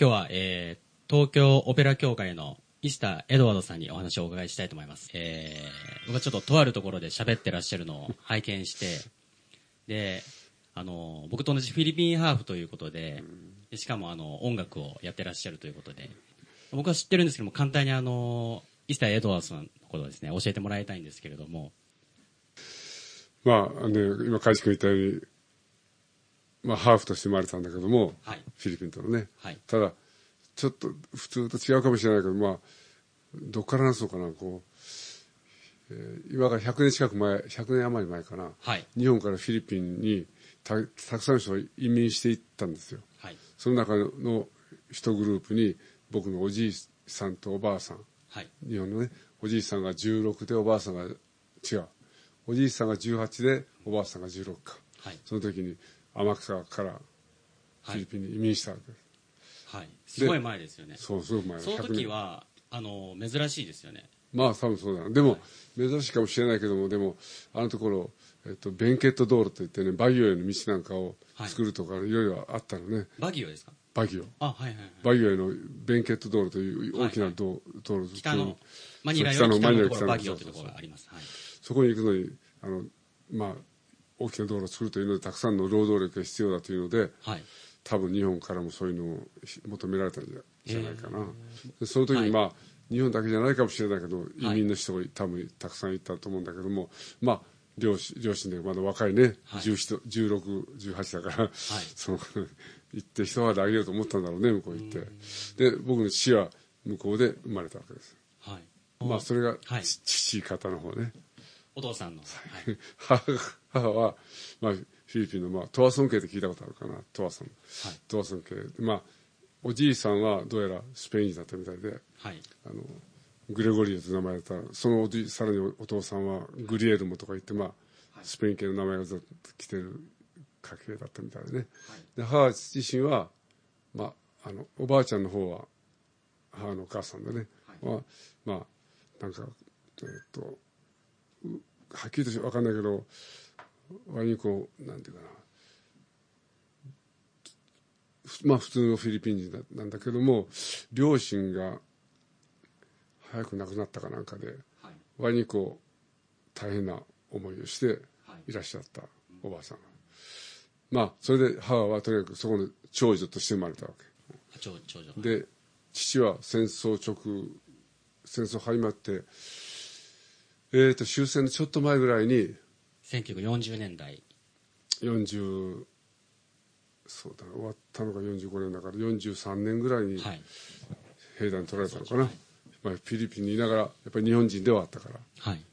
今日は、えー、東京オペラ協会の石田エドワードさんにお話をお伺いしたいと思います。えー、僕はちょっととあるところで喋ってらっしゃるのを拝見して、で、あの、僕と同じフィリピンハーフということで、でしかもあの、音楽をやってらっしゃるということで、僕は知ってるんですけども、簡単にあの、石田エドワードさんのことをですね、教えてもらいたいんですけれども、まあ、ね、今、海地君言ったように、まあ、ハーフとして生まれたんだけども、はい。フィリピンとのね。はい。ただ、ちょっと普通と違うかもしれないけど、まあ、どっから話そうかな、こう、えー今から100年近く前、100年余り前かな、はい。日本からフィリピンにたたくさんの人が移民していったんですよ。はい、その中の一グループに、僕のおじいさんとおばあさん、はい、日本のね、おじいさんが16でおばあさんが違う。おじいさんが18でおばあさんが16か。はい、その時に天草からフィリピンに移民したわけです。はい。すごい前ですよね。そう、すごく前その100年時は、あの、珍しいですよね。まあ多分そうだな。でも、珍しいかもしれないけども、でも、あのところ、えっと、ベンケット道路といってね、バギオへの道なんかを作るとか、いろいろあったのね。バギオですか？バギオ。あ、はいはいはい。バギオへのベンケット道路という大きな道,、道路北の、マニラより北の北のバギオというところがあります。はい。そこに行くのに、あの、まあ、大きな道路を作るというので、たくさんの労働力が必要だというので、はい。多分日本からもそういうのを求められたんじゃないかな。でその時にまあ、日本だけじゃないかもしれないけど、移民の人が多分たくさんいたと思うんだけども、まあ、両親両親でまだ若いね、はい17 16、18だから、その、行って一肌あげようと思ったんだろうね、向こう行って。で、僕の父は向こうで生まれたわけです。はい。まあ、それが、はいち父方の方ね。お父さんの。はい。母母は、まあ、フィリピンの、まあ、トワソン系って聞いたことあるかな、トワソン。はいトワソン系。まあ、おじいさんはどうやらスペイン人だったみたいで、はい。あの、グレゴリオと名前だったら、そのおじさらにおお父さんはグリエルモとか言って、まあ、スペイン系の名前がずっと来てる家系だったみたいでね。で、母自身は、まあ、あの、おばあちゃんの方は、母のお母さんでね、は、まあ、なんか、えっと、うはっきりとしてわかんないけど、割にこう、なんていうかな、ふまあ普通のフィリピン人だなんだけども、両親が早く亡くなったかなんかで、はい。割にこう、大変な思いをしてはいいらっしゃったおばあさんが。まあ、それで母はとにかくそこの長女として生まれたわけ。長長女。で父は戦争直戦争始まってえー、と終戦のちょっと前ぐらいに1940年代。40そうだ終わったのが45年だから43年ぐらいにはい。兵団に取られたのかな、まあ、フィリピンにいながらやっぱり日本人ではあったから。はい。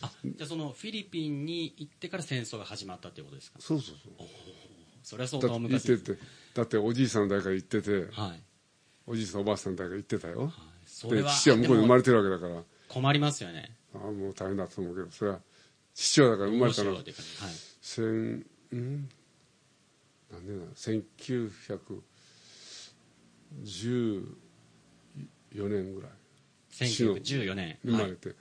あ、じゃあそのフィリピンに行ってから戦争が始まったということですか？そうそうそう。それは相当だって行っ昔ですててだっておじいさんの代から行っててはい。おじいさんおばあさんの代から行ってたよ、はい。それは、で父は向こうで生まれててるわけだから困りますよね。ああもう大変だと思うけどそれは父はだから生まれたのははい。千ん何年だ1914年ぐらい1914年。はい。生まれて、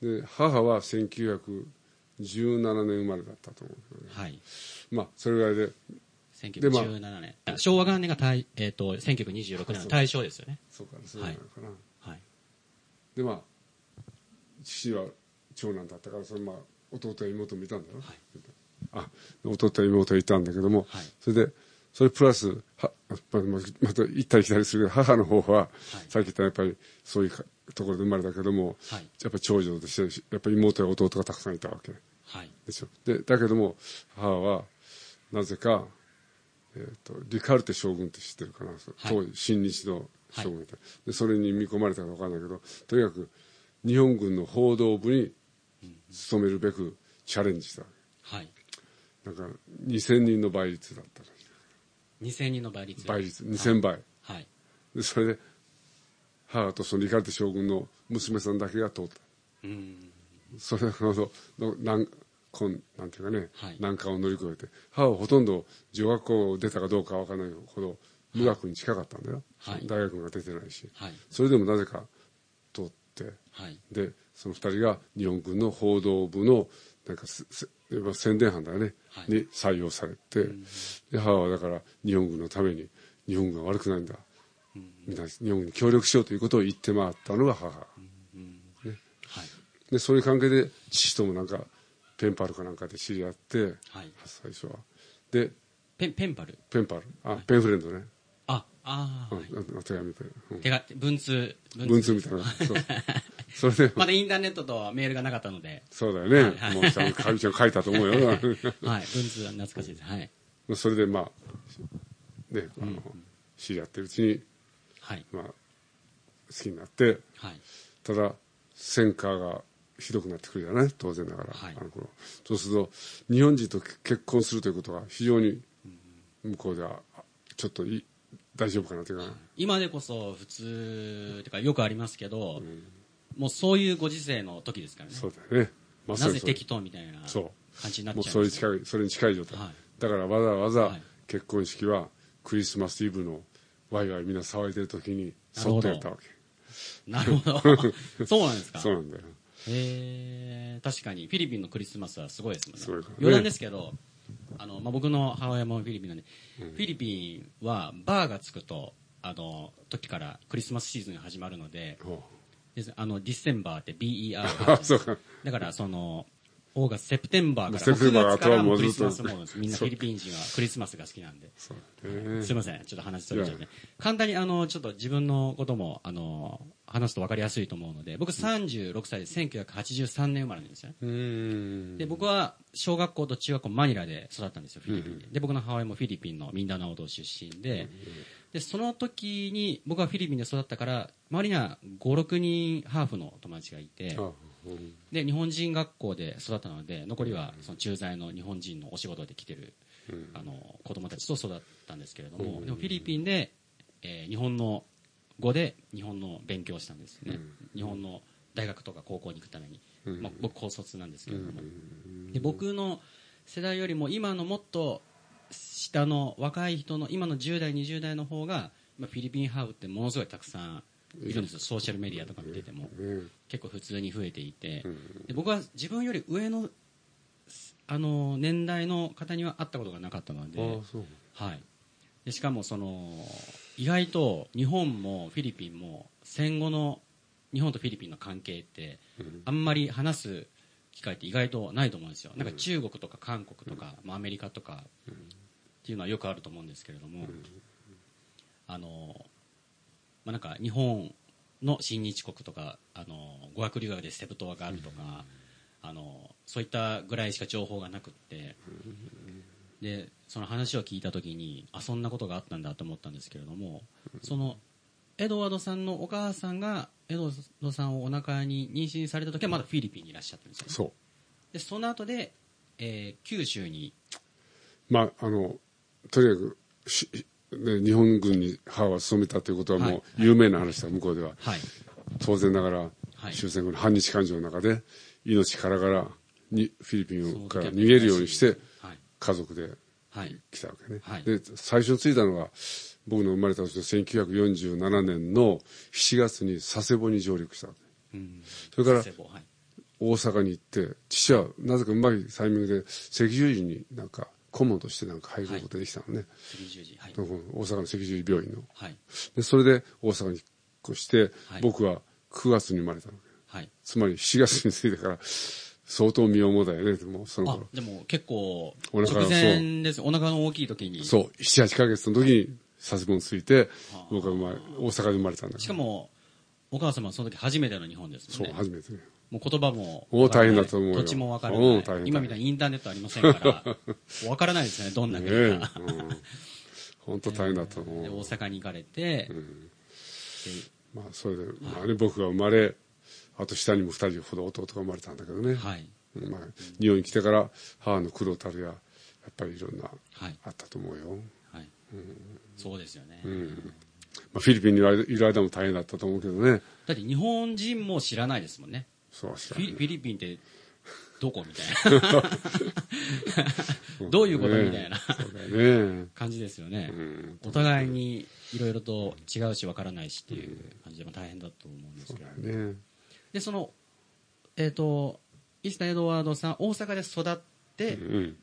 で母は1917年生まれだったと思うけどねはい。まあそれぐらいで1917年。昭和元年が大、えっ、と、1926年の大正ですよね。そうかそうなのかな、はい。でまあ父は長男だったからそれまあ弟や妹もいたんだろ、はい。あ弟や妹がいたんだけども、はい。それでそれプラスはまままた行ったり来たりするけど母の方は、さっき言ったやっぱりそういうかところで生まれたけども、はい。やっぱり長女としてやっぱり妹や弟がたくさんいたわけ。はい。でしょ。でだけども母はなぜか、えー、とリカルテ将軍って知ってるかな、当時親日の将軍いた、でそれに見込まれたか分かんないけどとにかく日本軍の報道部に勤めるべくチャレンジしたわはい。けなんか2000人の倍率だったらしい2000人の倍率。倍率2000倍、はい。でそれで母とそのリカルテ将軍の娘さんだけが通ったうん。それほどの難こんなんていうかね、はい難関を乗り越えて母はほとんど女学校を出たかどうかわからないほど無学に近かったんだよ、はい大学が出てないし、はい。それでもなぜかはい。でその二人が日本軍の報道部のなんか宣伝班だよね、はい。に採用されて、で母はだから日本軍のために日本が悪くないんだ、みんな日本に協力しようということを言って回ったのが母、はい。でそういう関係で父ともなんかペンパルかなんかで知り合って、はい。最初は。でペン、ペンパル？ペンパル。あ、ペンフレンドね、あ、あ手紙ペン、うん。手が、文通。文通。みたいな。そう。それでまだインターネットとメールがなかったので、そうだよね、はいもうちゃんかみちゃん書いたと思うよ。はい。文通は懐かしいです。はい。それでまあねあの、知り合ってるうちに、はい。まあ、好きになってはい。ただ戦火がひどくなってくるじゃない当然ながら、はい。あの頃。そうすると日本人と結婚するということが非常に向こうではあちょっとい大丈夫かなというか、今でこそ普通、てかよくありますけど、もうそういうご時世の時ですからね。そうだよね。まさにそうなぜ適当みたいなそ感じになっもうちゃうんですそれに近いそれに近い状態、はい。だからわざわざはい。結婚式はクリスマスイブのワイワイみんな騒いでる時にそっとやったわけ。なるほど。そうなんですか。そうなんだよ。へえ確かにフィリピンのクリスマスはすごいですもんね。余談ですけどあの、まあ、僕の母親もフィリピンなんで、フィリピンはバーがつくとあの時からクリスマスシーズンが始まるのであのディセンバーって BER だからそのオーガスセプテンバーからセプテンバー6月からもクリスマスモードです。みんなフィリピン人はクリスマスが好きなんで。すいません、ちょっと話それちゃって。簡単に、あの、ちょっと自分のことも、あの、話すと分かりやすいと思うので、僕36歳で1983年生まれなんですよで、僕は小学校と中学校マニラで育ったんですよ、フィリピンで。で、僕の母親もフィリピンのミンダナオ島出身で、で、その時に僕はフィリピンで育ったから、周りには5、6人ハーフの友達がいて、で、日本人学校で育ったので、残りはその駐在の日本人のお仕事で来てる、あの、子供たちと育ったんですけれども、でもフィリピンで、えー日本の語で日本の勉強をしたんですね。日本の大学とか高校に行くために。まあ、僕高卒なんですけれども。で、僕の世代よりも今のもっと下の若い人の今の10代、20代の方が、まあ、フィリピンハーフってものすごいたくさんいるんですよ。ソーシャルメディアとか見てても。ね結構普通に増えていて、で僕は自分より上のあの年代の方には会ったことがなかったので,、はい、でしかもその意外と日本もフィリピンも戦後の日本とフィリピンの関係ってあんまり話す機会って意外とないと思うんですよ。なんか中国とか韓国とか、まあ、アメリカとかっていうのはよくあると思うんですけれども、あのまあ、なんか日本の親日国とかあの語学留学でセブ島があるとか、あのそういったぐらいしか情報がなくって、でその話を聞いた時にあそんなことがあったんだと思ったんですけれども、そのエドワードさんのお母さんがエドワードさんをお腹に妊娠された時はまだフィリピンにいらっしゃったんですよね。そう。でその後で、えー九州に。まああのとにかくし、ね、日本軍に母は勤めたということはもう有名な話だ、向こうでは。はい。当然ながら、はい。終戦後の反日感情の中で命からがらにフィリピンから逃げるようにしてはい家族ではい。来たわけね、はい。で最初に着いたのが僕の生まれた年の1947年の7月に佐世保に上陸したわけ。うん。それから大阪に行って父はなぜかうまいタイミングで赤十字になんか顧問としてなんか入ることができたのね、はい。大阪の赤十字病院の。はい。でそれで大阪に引っ越して、はい。僕は9月に生まれたのはい。つまり7月に着いてから相当身重だよねもうそのあ頃でも結構お腹が直前です。お腹の大きい時に。そう。78ヶ月の時に佐世保に着いて僕は生まれ大阪で生まれたんだけど。しかもお母様はその時初めての日本ですそうもんね。初めて。ねもう言葉もおわからない大変だと思うよ。土地もわからない。お大変今みたいにインターネットありませんから わからないですねどんなね国えか、うん。本当大変だったと思う、で大阪に行かれて、でまあそれで、まあね、僕が生まれあと下にも2人ほど弟が生まれたんだけどね、はい。まあ、日本に来てから母の苦労たるややっぱりいろんなはい。あったと思うよ、はい。そうですよね、まあ、フィリピンにいる間も大変だったと思うけどね。だって日本人も知らないですもんね。そうしフィリフィリピンってどこみたいな。どういうことみたいな。ね。感じですよね、ん。お互いにいろいろと違うしわからないしっていう感じでまあ大変だと思うんですけど。ねでそのえっ、とイスタ・エドワードさん大阪で育って、うん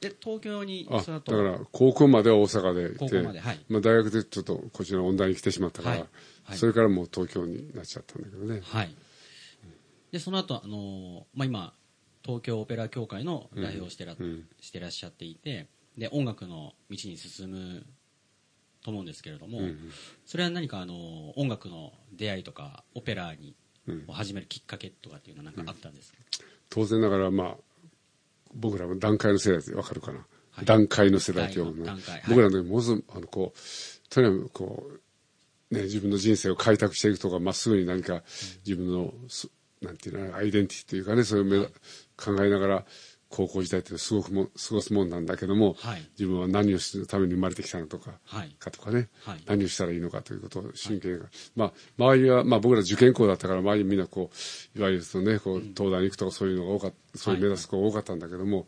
で、東京に、だから、高校までは大阪でいて、高校まではい。まあ大学でちょっとこちらの音大に来てしまったから、はい。はい。それからもう東京になっちゃったんだけどね。はい。で、その後、あのーまあ、今、東京オペラ協会の代表をしてら,、うんしてらっしゃっていて、で、音楽の道に進むと思うんですけれども、うんそれは何か、あのー音楽の出会いとか、オペラに、うんを始めるきっかけとかっていうのは何かあったんですか、当然ながら、まあ、僕らも段階の世代ってわかるかな。はい。段階の世代っていうの僕らの時ものすごくあの、こう、とにかくこう、ね、自分の人生を開拓していくとか、まっすぐに何か自分の、すなんていうのアイデンティティというかね、そういう目だ考えながら、高校時代ってすごくも過ごすもんなんだけども、はい。自分は何をするために生まれてきたのとか、はい。かとかね、はい。何をしたらいいのかということを真剣に、まあ、周りは、まあ僕ら受験校だったから、周りみんなこう、いわゆるそのね、こう、東大に行くとかそういうのが多かった、そういう目指す子が多かったんだけども、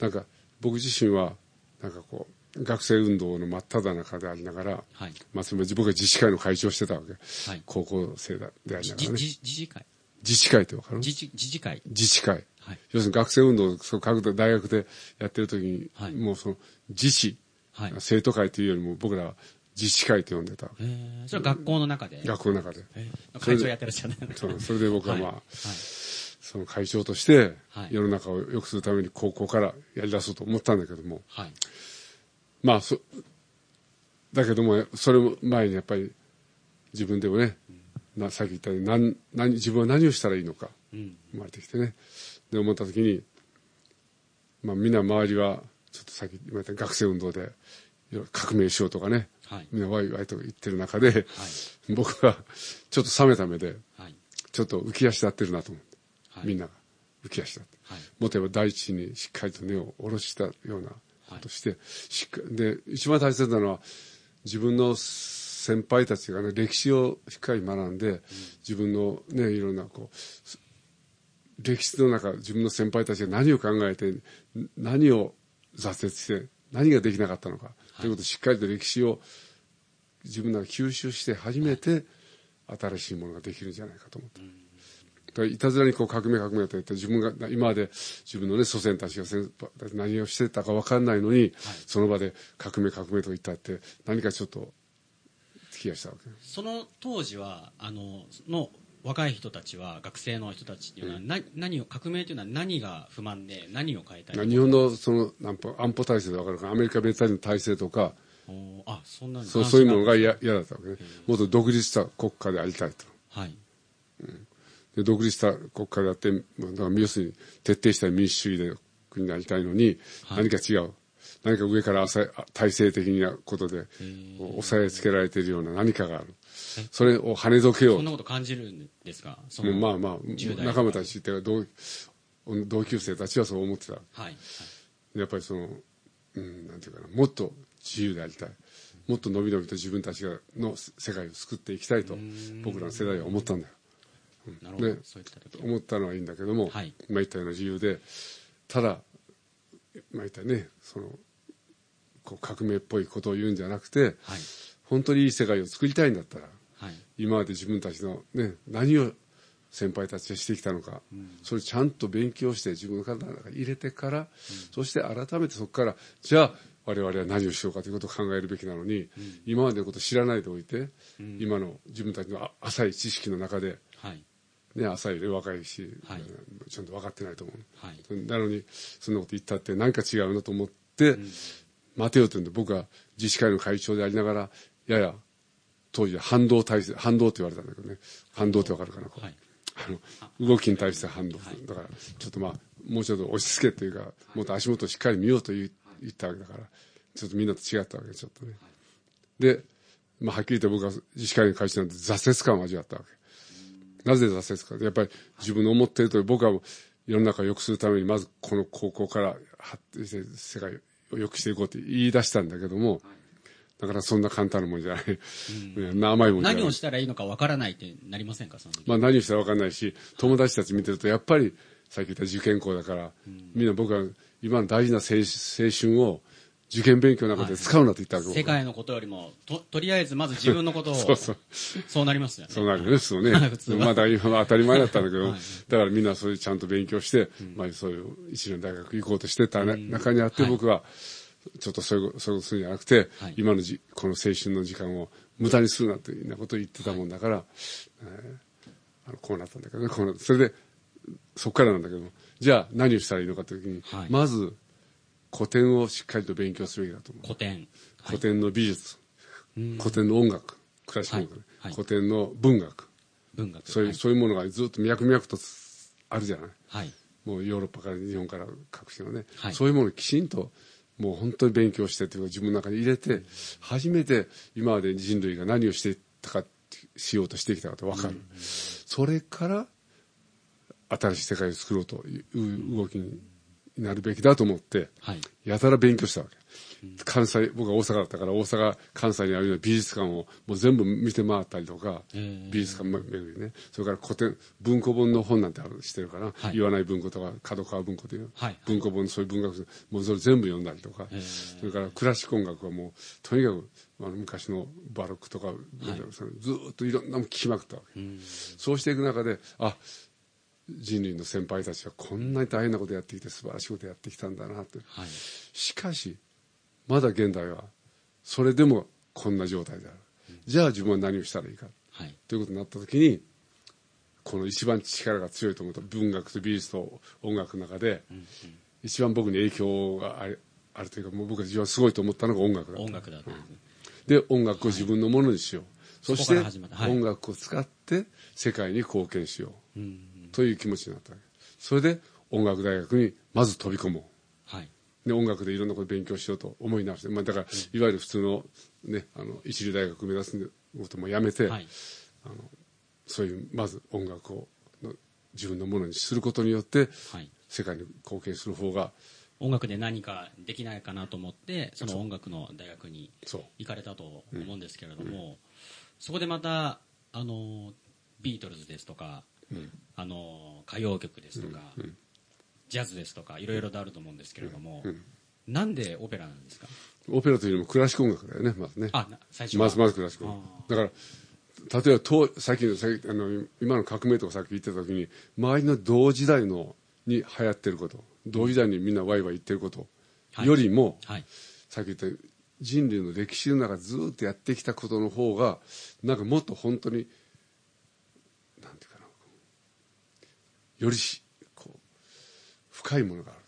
なんか、僕自身は、なんかこう、学生運動の真っ只中でありながら、はい。まあ、つまり僕は自治会の会長をしてたわけ。はい。高校生だでありながじらね。じ自治会？自治会ってわかる？自治自治会自治会。はい。要するに学生運動をそう各大学でやってる時に、はいもうその自治、はい。生徒会というよりも僕らは自治会と呼んでた。えー、それは学校の中で、学校の中で。えー会長やってらっしゃるそうそれで僕はまあ、はいその会長としてはい世の中を良くするために高校からやり出そうと思ったんだけども、はい。まあそだけどもそれも前にやっぱり自分でもね、なさっき言ったように何何自分は何をしたらいいのかうん。生まれてきてねで思った時に、まあ、みんな周りはちょっとさっき言われた学生運動で革命しようとかねはい。みんなワイワイと言ってる中で、はい。僕はちょっと冷めた目ではい。ちょっと浮き足立ってるなと思って、はい。みんなが浮き足立って。はい。もっと言えば大地にしっかりと根を下ろしたようなことして、しっかで一番大切なのは自分の先輩たちがね歴史をしっかり学んで、自分のねいろんなこう歴史の中自分の先輩たちが何を考えて何を挫折して何ができなかったのか、ということをしっかりと歴史を自分らが吸収して初めて新しいものができるんじゃないかと思った。だからいたずらにこう革命革命と言って自分が今まで自分のね祖先たちが先何をしてたか分かんないのに、その場で革命革命と言ったって何かちょっとしたわけその当時は、あの、の若い人たちは、学生の人たちっていうのは、な何を、革命というのは何が不満で、何を変えたい日本のその安保安保体制で分かるかアメリカ別体の体制とか。あ、そんなそうそういうものが。嫌嫌だったわけね。もっと独立した国家でありたいと。はい。で独立した国家であってだから要するに徹底した民主主義で国になりたいのに、はい。何か違う何か上から体制的なことで押さえつけられているような何かがある。それを跳ねどけよう。んそなこと感じるんですか？そのまあまあ10代仲間たちっていうか同同級生たちはそう思ってた。はい。やっぱりその、うん、なんていうかなもっと自由でありたい。もっと伸び伸びと自分たちがの世界を救っていきたいと僕らの世代は思ったんだよ。思ったのはいいんだけども、はい。今言ったような自由でただ今言ったねそのこう革命っぽいことを言うんじゃなくてはい。本当にいい世界を作りたいんだったらはい。今まで自分たちの、ね、何を先輩たちがしてきたのか、それをちゃんと勉強して自分の体の中に入れてから、そして改めてそこからじゃあ我々は何をしようかということを考えるべきなのに、今までのことを知らないでおいて、今の自分たちのあ浅い知識の中で、はい。ね、浅いで若いし、はいちゃんと分かってないと思う。はい。なのにそんなこと言ったって何か違うなと思って、待てよと言うんで僕は自治会の会長でありながらやや当時は反動体制反動って言われたんだけどね。反動って分かるかな、はい。あの動きに対して反動、だからちょっとまあもうちょっと押し付けというか、もっと足元をしっかり見ようと言ったわけだからちょっとみんなと違ったわけちょっとね、で、まあ、はっきり言って僕は自治会の会長なんて挫折感を味わったわけ。なぜ挫折かやっぱり自分の思っているとおり僕は世の中を良くするためにまずこの高校から発展して世界を良くしていこうって言い出したんだけども、だからそんな簡単なもんじゃない、いや 甘いもんじゃない。何をしたらいいのかわからないってなりませんか？その時。まあ、何をしたら分かんないし友達たち見てるとやっぱりさっき言った受験校だから、みんな僕は今の大事な青青春を受験勉強なんかで使うなって言ったわけ、僕は世界のことよりも、と、とりあえずまず自分のことを、そうそう。そうなりますよね。そうなるよね、そうね。普通。は。まだ今は当たり前だったんだけど、はい。だからみんなそれちゃんと勉強して、まあそういう一流の大学行こうとしてたね中にあって、はい。僕は、ちょっとそういう、そういうことするんじゃなくて、はい。今のじ、この青春の時間を無駄にするなっていうようなことを言ってたもんだから、えーあのこうなったんだけどね、こうなった。それで、そこからなんだけど、じゃあ何をしたらいいのかという時に、はい。まず古典をしっかりと勉強すべきだと思う。古典。古典の美術、うん。古典の音楽、クラシック音楽。古典の文学、文学。そういう、はい。そういうものがずっと脈々とあるじゃない。はい。もうヨーロッパから日本から各地のね、はい。そういうものをきちんともう本当に勉強してというか自分の中に入れて、初めて今まで人類が何をしていったか、しようとしてきたかと分かる。それから新しい世界を作ろうという動きになるべきだと思って、はい。やたら勉強したわけ。関西、僕は大阪だったから大阪、関西にあるような美術館をもう全部見て回ったりとか、美術館巡りね。それから古典、文庫本の本なんてある、してるかな。はい言わない文庫とか、角川文庫という、はい文庫本、そういう文学書、もうそれ全部読んだりとかそれからクラシック音楽はもう、とにかく、あの昔のバロックとか、そのずーっといろんなもん聞きまくったわけ。そうしていく中で、あ、人類の先輩たちはこんなに大変なことやってきて素晴らしいことやってきたんだなって。はい。しかし、まだ現代は、それでもこんな状態である。じゃあ自分は何をしたらいいか。はい。ということになった時に、この一番力が強いと思った文学と美術と音楽の中で、一番僕に影響があるあるというか、もう僕が一番すごいと思ったのが音楽だった音楽だったんで音楽を自分のものにしよう。そしてそこから始まったはい音楽を使って世界に貢献しよう。うん。という気持ちになった。それで音楽大学にまず飛び込もう。はい。で音楽でいろんなことを勉強しようと思い直して、まあ、だから、いわゆる普通の,、ね、あの一流大学を目指すこともやめて、はい。そういうまず音楽をの自分のものにすることによってはい。世界に貢献する方が音楽で何かできないかなと思って、その音楽の大学にそう行かれたと思うんですけれども、そこでまた、あの、ビートルズですとか、あの、歌謡曲ですとか、ジャズですとか、いろいろとあると思うんですけれども、なんでオペラなんですか？オペラというよりもクラシック音楽だよねまずね。あ、な最初は。まずまずクラシックだから例えばとさっきのさあの今の革命とかさっき言ってた時に周りの同時代のに流行ってること同時代にみんなワイワイ言ってることはい。よりも、はい。さっき言った人類の歴史の中でずっとやってきたことの方がなんかもっと本当になんていうかなよりしこう深いものがある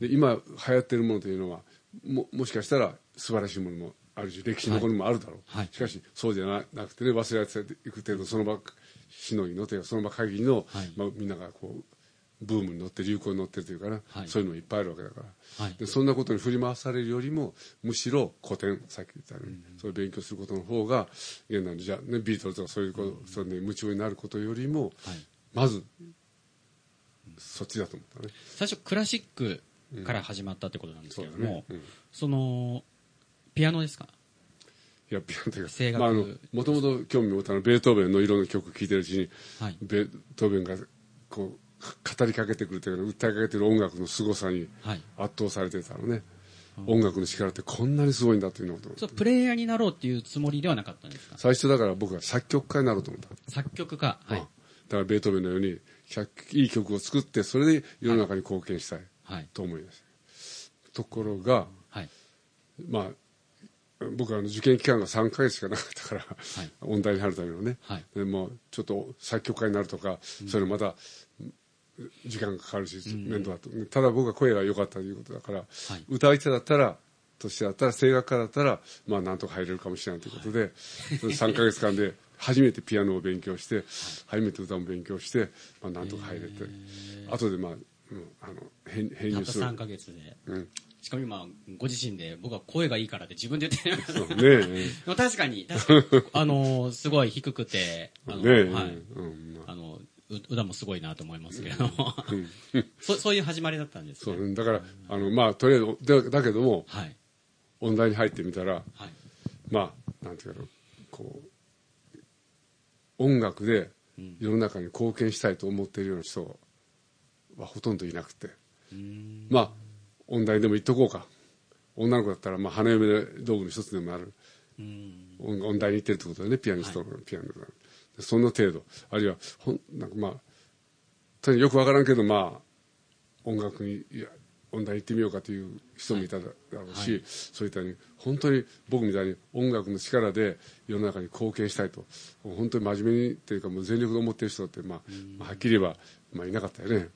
で今流行ってるものというのはももしかしたら素晴らしいものもあるし歴史のものもあるだろう、はい。しかしそうじゃななくてね忘れていく程度その場しのぎのというかその場限りの、はい。まあ、みんながこうブームに乗って流行に乗ってるというかな、はい。そういうのもいっぱいあるわけだから、はい。でそんなことに振り回されるよりもむしろ古典さっき言ったように、そういう勉強することの方が現代のじゃあ、ね、ビートルズとかそういうこと、それで夢中になることよりも、はいまずそっちだと思ったね。最初クラシックから始まったってことなんですけれども、そうだねうんその、ピアノですか？いや、ピアノというか声、楽まあ、あの、もともと興味を持ったのは、ベートーベンのいろんな曲聴いてるうちに、はいベートーベンが、こう、語りかけてくるというか、訴えかけてる音楽の凄さにはい圧倒されてたのね。音楽の力ってこんなにすごいんだっていうのを。そう、プレイヤーになろうっていうつもりではなかったんですか？最初だから僕は作曲家になろうと思った。作曲家。はいうん。だからベートーベンのように、100いい曲を作って、それで世の中に貢献したいはい。と思いました。ところが、はい。まあ、僕はあの受験期間が3ヶ月しかなかったから、い音大に入るためのね、はいでもうちょっと作曲家になるとか、それまた時間がかかるし、面倒だと。ただ僕は声が良かったということだから、い歌い手だったら、としてだったら、声楽家だったら、まあなんとか入れるかもしれないということで、その3ヶ月間で初めてピアノを勉強して、初めて歌も勉強して、まあなんとか入れて、後でまあ、うんあの編編たった入する。3ヶ月で。うんしかも今、ご自身で、僕は声がいいからって自分で言ってる。そうね 確かに、確かに、あの、すごい低くて、あの、ねえ、はい。うんまああの、う歌もすごいなと思いますけれども、そそういう始まりだったんですね。そうだから、あのまあとりあえずだだけどもはい。音大に入ってみたらはい。まあなんていうかなこう音楽で世の中に貢献したいと思っているような人はほとんどいなくて。まあ音大でも言っとこうか。女の子だったら、まあ、花嫁道具の一つでもある。うん。音音大に行ってるってことだね。ピアニストのピアノが、そんな程度。あるいはほんなんかまあとにかくよくわからんけどまあ音楽にいや音大行ってみようかという人もいただろうし、はいそういったように本当に僕みたいに音楽の力で世の中に貢献したいと本当に真面目にっていうかもう全力で思ってる人って、まあまあ、はっきり言えば、まあ、いなかったよね。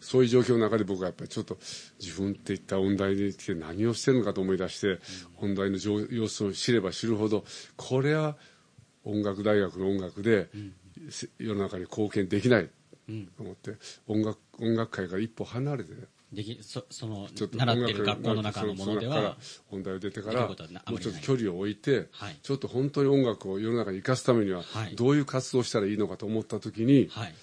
そういう状況の中で僕はやっぱりちょっと自分っていった音大に来て何をしてるのかと思い出して、音大の状様子を知れば知るほどこれは音楽大学の音楽で、せ世の中に貢献できないうん。と思って音楽音楽界から一歩離れてでき、そ、その習ってる学校の中のものではそそ中から、音大を出てからもうちょっと距離を置いて、はい。ちょっと本当に音楽を世の中に生かすためにははい。どういう活動をしたらいいのかと思った時に、はい。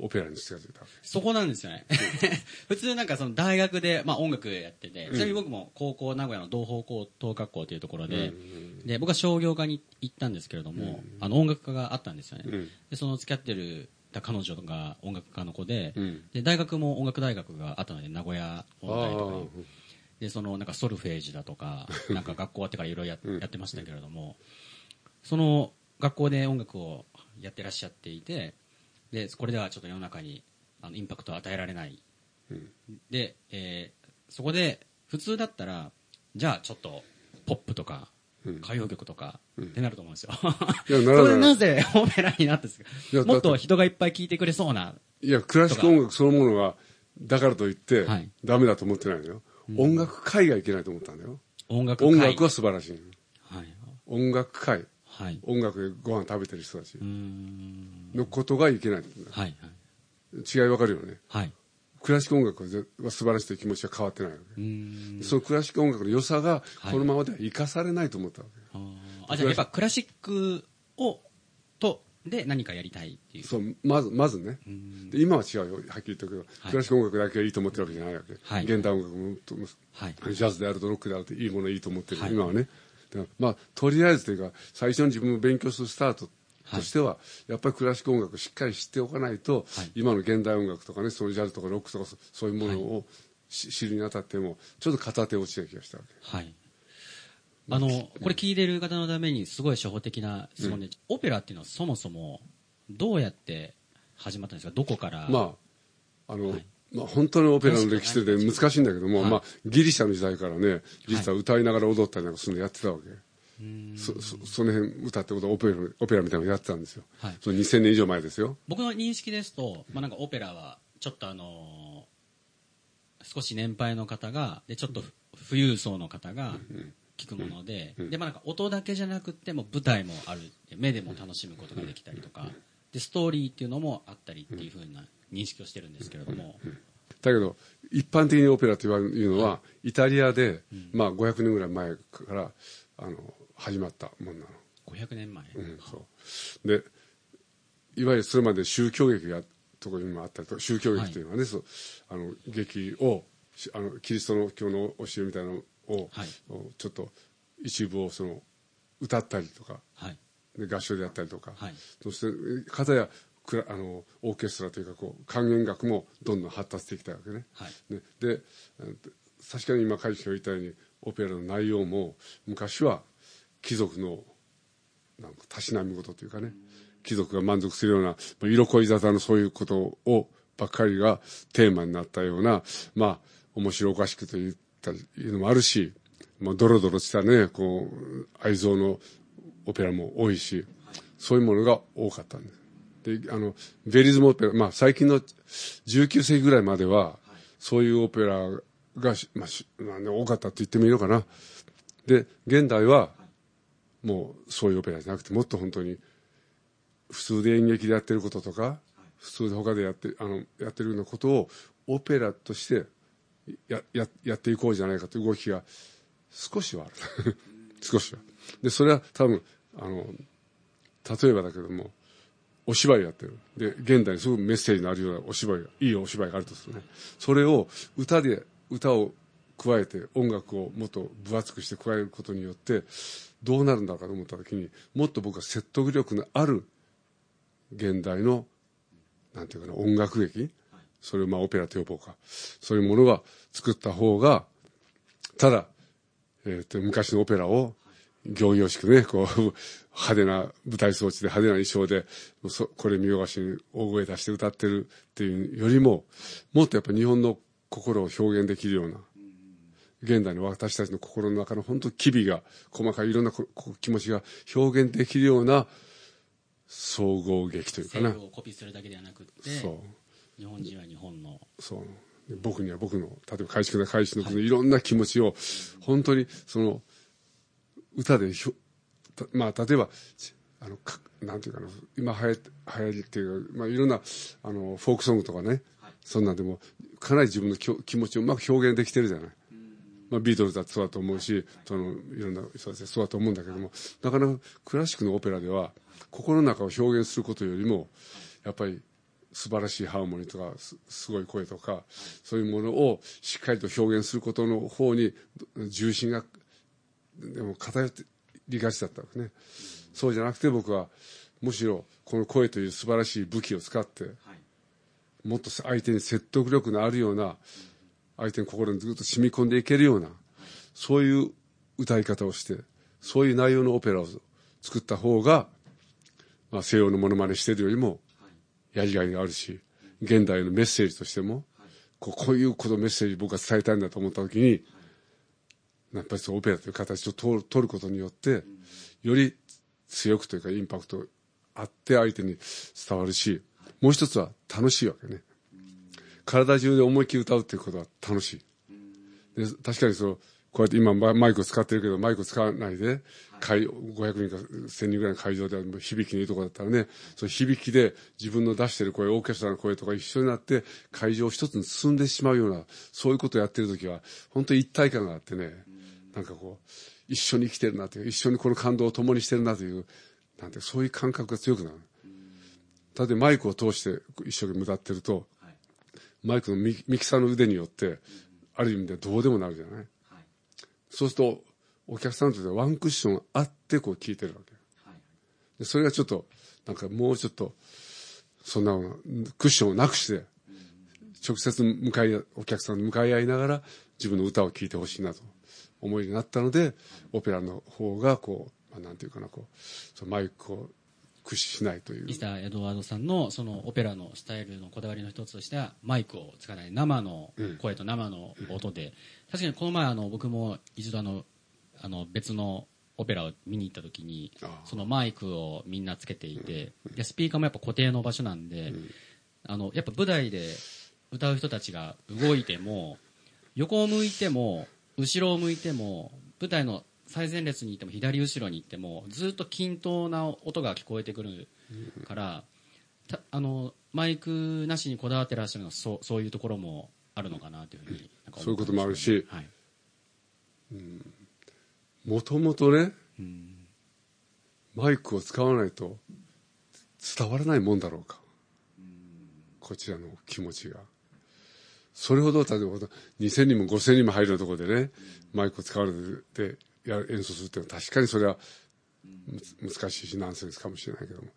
オペラに近づいた。そこなんですよね。普通なんかその大学で、まあ音楽やってて、ちなみに僕も高校名古屋の同胞高等学校というところで、で、僕は商業科に行ったんですけれども、あの音楽科があったんですよね。うん。で、その付き合ってる彼女が音楽科の子で、うん。で、大学も音楽大学があったので、名古屋音大とかで、そのなんかソルフェージだとか、なんか学校終わってからいろいろややってましたけれども、その学校で音楽をやってらっしゃっていて、で、これではちょっと世の中にあのインパクトを与えられない。うん。で、えーそこで普通だったら、じゃあちょっとポップとか、うん歌謡曲とか、ってなると思うんですよ。いやな それなぜオペラになったんですか？もっと人がいっぱい聴いてくれそうな。いやクラシック音楽そのものがだからといって、はいダメだと思ってないのよ、音楽界がいけないと思ったんだよ音楽会音楽は素晴らしいはい。音楽界はい。音楽でご飯食べてる人たち。のことがいけないはい。違いわかるよねはい。クラシック音楽は素晴らしいという気持ちは変わってないわけ。そのクラシック音楽の良さがはい。このままでは生かされないと思ったわけ、あーあ、じゃあやっぱクラシックを、と、で何かやりたいっていう。そうまずまずね。ん。で今は違うよ。はっきり言ったけど、はい。クラシック音楽だけがいいと思ってるわけじゃないわけ、はい。現代音楽もとはい。ジャズであるとロックであるといいものいいと思ってる、はい。今はね。まあとりあえずというか最初に自分を勉強するスタートとしては、やっぱりクラシック音楽をしっかり知っておかないと、はい。今の現代音楽とかねそのジャズとかロックとかそそういうものをし知るにあたってもちょっと片手落ちた気がしたわけ。はい。あの、これ聞いてる方のためにすごい初歩的な質問で、オペラっていうのはそもそもどうやって始まったんですか？どこから？まああの、はい。まあ、本当にオペラの歴史で難しいんだけども、はい。まあ、ギリシャの時代からね実は歌いながら踊ったりなんかするのやってたわけ、そそその辺歌ってことはオペラオペラみたいなのやってたんですよ、はい。その2000年以上前ですよ。僕の認識ですと、まあ、なんかオペラはちょっとあのー少し年配の方がでちょっと富裕層の方が聞くもので,、でまあ、なんか音だけじゃなくても舞台もある。目でも楽しむことができたりとか。でストーリーっていうのもあったりっていうふうな認識をしてるんですけれども、だけど一般的にオペラというのは、イタリアで、まあ、500年ぐらい前からあの始まったもんなの、500年前、うん、そう。でいわゆるそれまで宗教劇がところにもあったりと宗教劇というのはね、そう。あの劇をしあのキリストの教の教えみたいなのを、はい。ちょっと一部をその歌ったりとかはい。で合唱でやったりとか、はい。そして片やクラあのオーケストラというかこう管弦楽もどんどん発達してきたわけね。はい。ね。でうん確かに今海輝が言ったようにオペラの内容も昔は貴族のなんかたしなみ事というかね貴族が満足するような色恋沙汰のそういうことをばっかりがテーマになったようなまあ面白おかしくと言ったりいうのもあるし、まあ、ドロドロしたねこう愛憎のオペラも多いしそういうものが多かったんです。であのベリズムオペラ、まあ、最近の19世紀ぐらいまでは、そういうオペラが、まあまあね、多かったって言ってもいいのかな。で現代はもうそういうオペラじゃなくてもっと本当に普通で演劇でやってることとか普通で他でやってあのやってるようなことをオペラとしてやややっていこうじゃないかという動きが少しはある。少しは。でそれは多分あの例えばだけどもお芝居やってる。で現代にすごくメッセージのあるようなお芝居がいいお芝居があるとするね。それを歌で歌を加えて音楽をもっと分厚くして加えることによってどうなるんだろうかと思った時にもっと僕は説得力のある現代のなんていうかな音楽劇それをまあオペラと呼ぼうかそういうものが作った方がただえー、と昔のオペラを行々しくね、こう、派手な舞台装置で派手な衣装で、これ見よがしに大声出して歌ってるっていうよりも、もっとやっぱ日本の心を表現できるような、現代の私たちの心の中の本当機微が、細かいいろんな気持ちが表現できるような総合劇というかな。をコピーするだけではなくて、そう。日本人は日本の。そう。僕には僕の、例えば改築な改築の、はい、いろんな気持ちを、本当にその、歌でひょ、まあ、例えば、あの、かなんていうかな、今流行流行りっていうか、まあ、いろんな、あの、フォークソングとかね、はい、そんなんでも、かなり自分の気持ちをうまく表現できてるじゃない。まあ、ビートルズだってそうだと思うし、その、いろんな人たちそうだと思うんだけども、なかなかクラシックのオペラでは、心の中を表現することよりも、やっぱり素晴らしいハーモニーとかすごい声とかそういうものをしっかりと表現することの方に重心がでも偏ってりがちだったわけね。そうじゃなくて僕はむしろこの声という素晴らしい武器を使ってもっと相手に説得力のあるような相手の心にずっと染み込んでいけるようなそういう歌い方をしてそういう内容のオペラを作った方がまあ、西洋のものまねしてるよりもやりがいがあるし現代のメッセージとしてもこういうことメッセージ僕は伝えたいんだと思った時にやっぱりそうオペラという形を取ることによってより強くというかインパクトあって相手に伝わるしもう一つは楽しいわけね。体中で思いっきり歌うっていうことは楽しい。で確かにそのこうやって今マイクを使ってるけどマイクを使わないで会500人か1000人ぐらいの会場で響きのいいとこだったらねその響きで自分の出してる声オーケストラの声とか一緒になって会場を一つに進んでしまうようなそういうことをやってる時は本当に一体感があってねなんかこう一緒に生きてるなという一緒にこの感動を共にしてるなというなんてそういう感覚が強くなる。だってマイクを通して一生懸命歌ってると、マイクのミキサーの腕によってある意味でどうでもなるじゃない、そうするとお客さんとしてワンクッションあってこう聞いてるわけ、はい、でそれがちょっとなんかもうちょっとそんなクッションをなくして、直接向かいお客さんと向かい合いながら自分の歌を聴いてほしいなと思いになったのでオペラの方がこう、まあ、なんていうかなこうそのマイクを駆使しないという。ミスター・エドワードさんのそのオペラのスタイルのこだわりの一つとしてはマイクを使わない生の声と生の音で、うん、確かにこの前あの僕も一度あのあの別のオペラを見に行った時にそのマイクをみんなつけていてでスピーカーもやっぱ固定の場所なんで、あのやっぱ舞台で歌う人たちが動いても横を向いても後ろを向いても舞台の最前列にいても左後ろに行ってもずっと均等な音が聞こえてくるから、あのマイクなしにこだわってらっしゃるのはそうそういうところもあるのかなというふうにそういうこともあるし、はい。うん。もともとね、うん、マイクを使わないと伝わらないもんだろうか、うん、こちらの気持ちが。それほど例えば2000人も5000人も入るところでね、うん、マイクを使われてや演奏するっていうのは確かにそれは難しいしナンセンスかもしれないけども、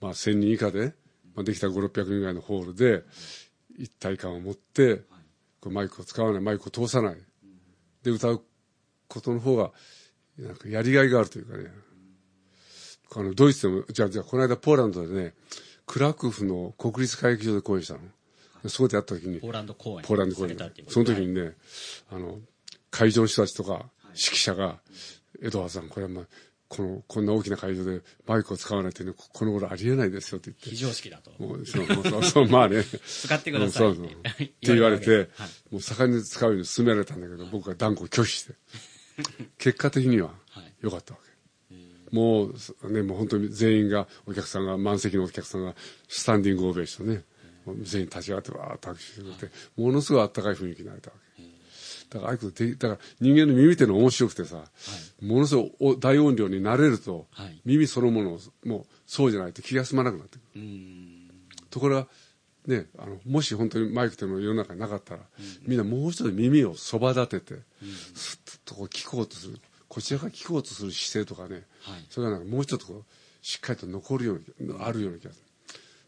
まあ、1000人以下で、まあ、できた5600人ぐらいのホールで一体感を持って、こマイクを使わないマイクを通さないで歌うことの方がなんかやりがいがあるというかね。あの、ドイツでも、じゃあ、じゃあ、この間ポーランドでね、クラクフの国立歌劇場で公演したの。そこでやった時に、ポーランド公演。ポーランド公演。その時にね、はい、あの、会場の人たちとか、指揮者が、エドワードさん、これはまあ、この、こんな大きな会場でマイクを使わないっていうのは、この頃ありえないですよって言って。非常識だと。もう、そうそうそう、まあね。使ってください。そうそう。って言われて、はい、もう盛んに使うように勧められたんだけど、僕は断固拒否して。結果的には良かったわけ、はい、もうねもう本当に全員がお客さんが満席のお客さんがスタンディングオベーションね全員立ち上がってわーっと拍手してくれて、ものすごいあったかい雰囲気になれたわけだからああいうことでだから人間の耳っていうのは面白くてさ、はい、ものすごい大音量になれると、はい、耳そのものもうそうじゃないと気が済まなくなってくる。ところがね、あのもし本当にマイクというのが世の中になかったら、うん、みんなもう一度耳をそば立てて、うん、スッとこう聞こうとする。こちらが聞こうとする姿勢とかね、はい、それがなんかもうちょっとこうしっかりと残るようにあるような気がする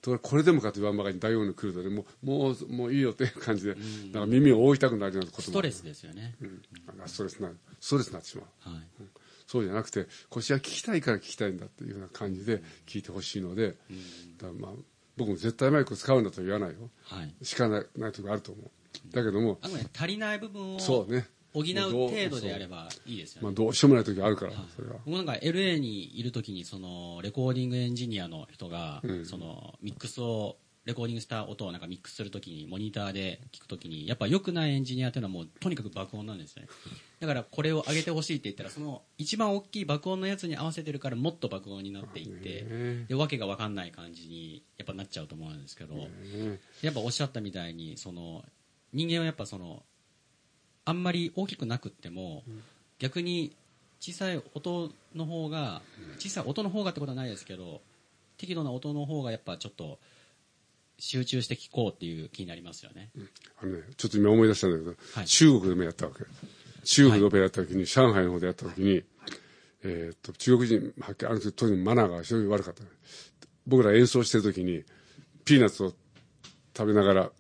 とこれでもかと言わんばかりに大王に来るとねもうもうもういいよっていう感じで、なんか耳を覆いたくなるようなこともストレスですよね。うん、ストレスなストレスになってしまう。はい。そうじゃなくて腰は聞きたいから聞きたいんだっていうような感じで聞いてほしいので、だからまあ僕も絶対マイクを使うんだとは言わないよはい。しかないないところあると思う。だけどもあくまで足りない部分をそうね補う程度であればいいですよね。まあどうしようもない時があるから、それは。僕なんか LA にいるときにそのレコーディングエンジニアの人が、うん。そのミックスをレコーディングした音をなんかミックスするときにモニターで聞くときにやっぱ良くないエンジニアっていうのはもうとにかく爆音なんですよね。だからこれを上げてほしいって言ったらその一番大きい爆音のやつに合わせてるからもっと爆音になっていってねでわけが分かんない感じにやっぱなっちゃうと思うんですけど、ねやっぱおっしゃったみたいにその人間はやっぱそのあんまり大きくなくっても、逆に小さい音の方が小さい音の方がってことはないですけど適度な音の方がやっぱちょっと集中して聞こうっていう気になりますよね、あのねちょっと今思い出したんだけど、はい。中国でもやったわけ。中国でオペラやった時に、上海の方でやった時に、えーっと中国人はっきりあの時当時マナーが非常に悪かった。僕ら演奏してる時にピーナッツを食べながら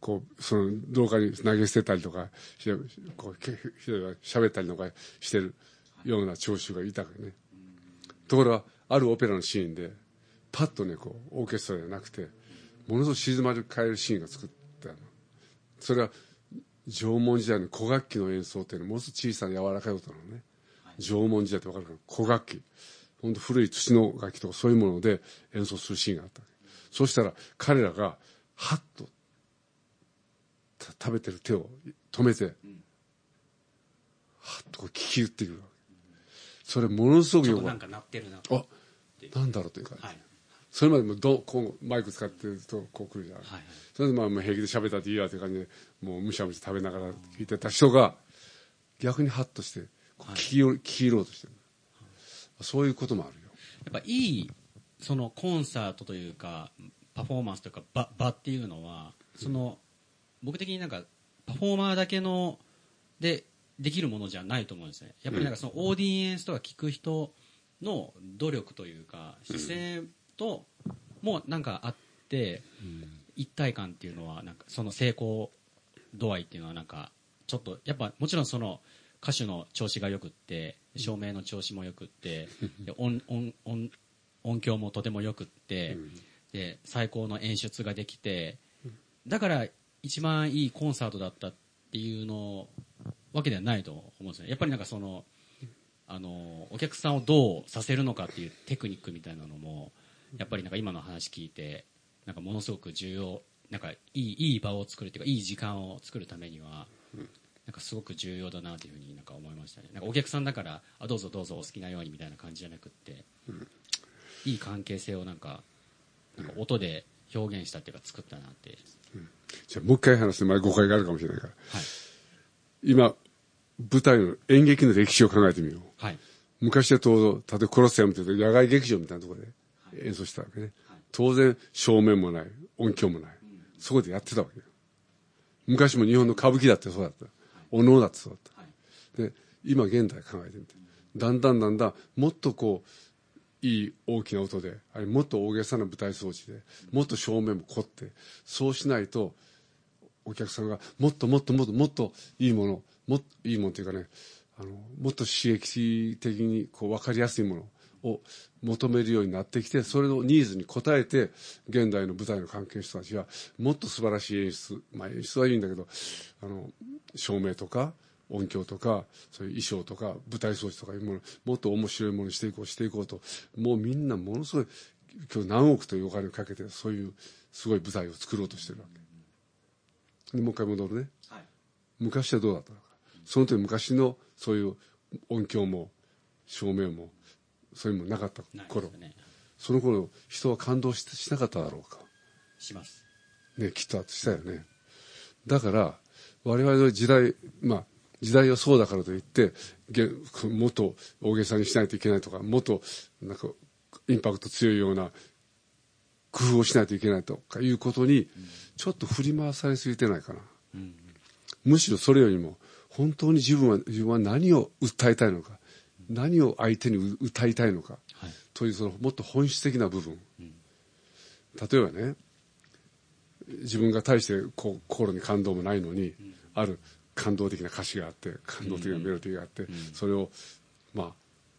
こうその廊下に投げ捨てたりとかしてこうけひどい喋ったりとかしてるような聴衆がいたわけね。ところがあるオペラのシーンでパッとねこうオーケストラじゃなくてものすごく静まり返るシーンが作ったの。それは縄文時代の古楽器の演奏っていうのはものすごく小さな柔らかい音なのね、縄文時代って分かるかな？古楽器。本当古い土の楽器とかそういうもので演奏するシーンがあったそうしたら彼らがハッとた食べてる手を止めて、はっとこう聞き入ってく。るそれものすごくよくなんか鳴ってるな。あなんだろうというか、はい。それまでもどこうマイク使ってるとこう来るじゃん、はいそれでまあもう平気で喋ったっていいわという感じでもうむしゃむしゃ食べながら聞いてた人が逆にハッとして聞きよ聞き入ろうとしてる、そういうこともあるよ。やっぱいいそのコンサートというかパフォーマンスというか場場っていうのはその僕的になんかパフォーマーだけのでできるものじゃないと思うんですね。やっぱりなんかそのオーディエンスとか聞く人の努力というか姿勢ともなんかあって一体感っていうのはなんかその成功度合いっていうのはなんかちょっとやっぱもちろんその歌手の調子がよくって照明の調子もよくってで音音音音響もとてもよくってで最高の演出ができてだから一番いいコンサートだったっていうのわけではないと思うんですね。やっぱりなんかそのあのお客さんをどうさせるのかっていうテクニックみたいなのもやっぱりなんか今の話聞いてなんかものすごく重要なんかいいいい場を作るっていうかいい時間を作るためにはなんかすごく重要だなというふうになんか思いましたね。なんかお客さんだからあどうぞどうぞお好きなようにみたいな感じじゃなくって、いい関係性をなんかなんか音で表現したっていうか作ったなって、じゃあもう一回話してまあ誤解があるかもしれないから。はい。今舞台の演劇の歴史を考えてみよう。はい。昔は当然例えばコロッセアムというと野外劇場みたいなところで演奏したわけね、当然正面もない音響もない、そこでやってたわけよ。昔も日本の歌舞伎だってそうだった。お能だってそうだった。で今現代考えてみて。だんだんだんだんもっとこういい大きな音であれもっと大げさな舞台装置でもっと正面も凝ってそうしないとお客さんがもっともっともっともっといいものもっといいものというかねあのもっと刺激的にこう分かりやすいものを求めるようになってきてそれのニーズに応えて現代の舞台の関係者たちはもっと素晴らしい演出、まあ、演出はいいんだけどあの照明とか音響とかそういう衣装とか舞台装置とかいうものもっと面白いものにしていこうしていこうと。もうみんなものすごい今日何億というお金をかけてそういうすごい舞台を作ろうとしてるわけ。でもう一回戻るね。はい。昔はどうだったのか。その時昔のそういう音響も照明もそういうものなかった頃。ね。その頃人は感動ししなかっただろうか。します。ねきっとしたよね。だから我々の時代まあ時代はそうだからといってげもっと大げさにしないといけないとかもっとなんかインパクト強いような工夫をしないといけないとかいうことにちょっと振り回されすぎてないかな、むしろそれよりも本当に自分は自分は何を訴えたいのか何を相手に歌いたいのかはい。というそのもっと本質的な部分、例えばね自分が大してこう心に感動もないのに、ある感動的な歌詞があって感動的なメロディーがあって、それをまあい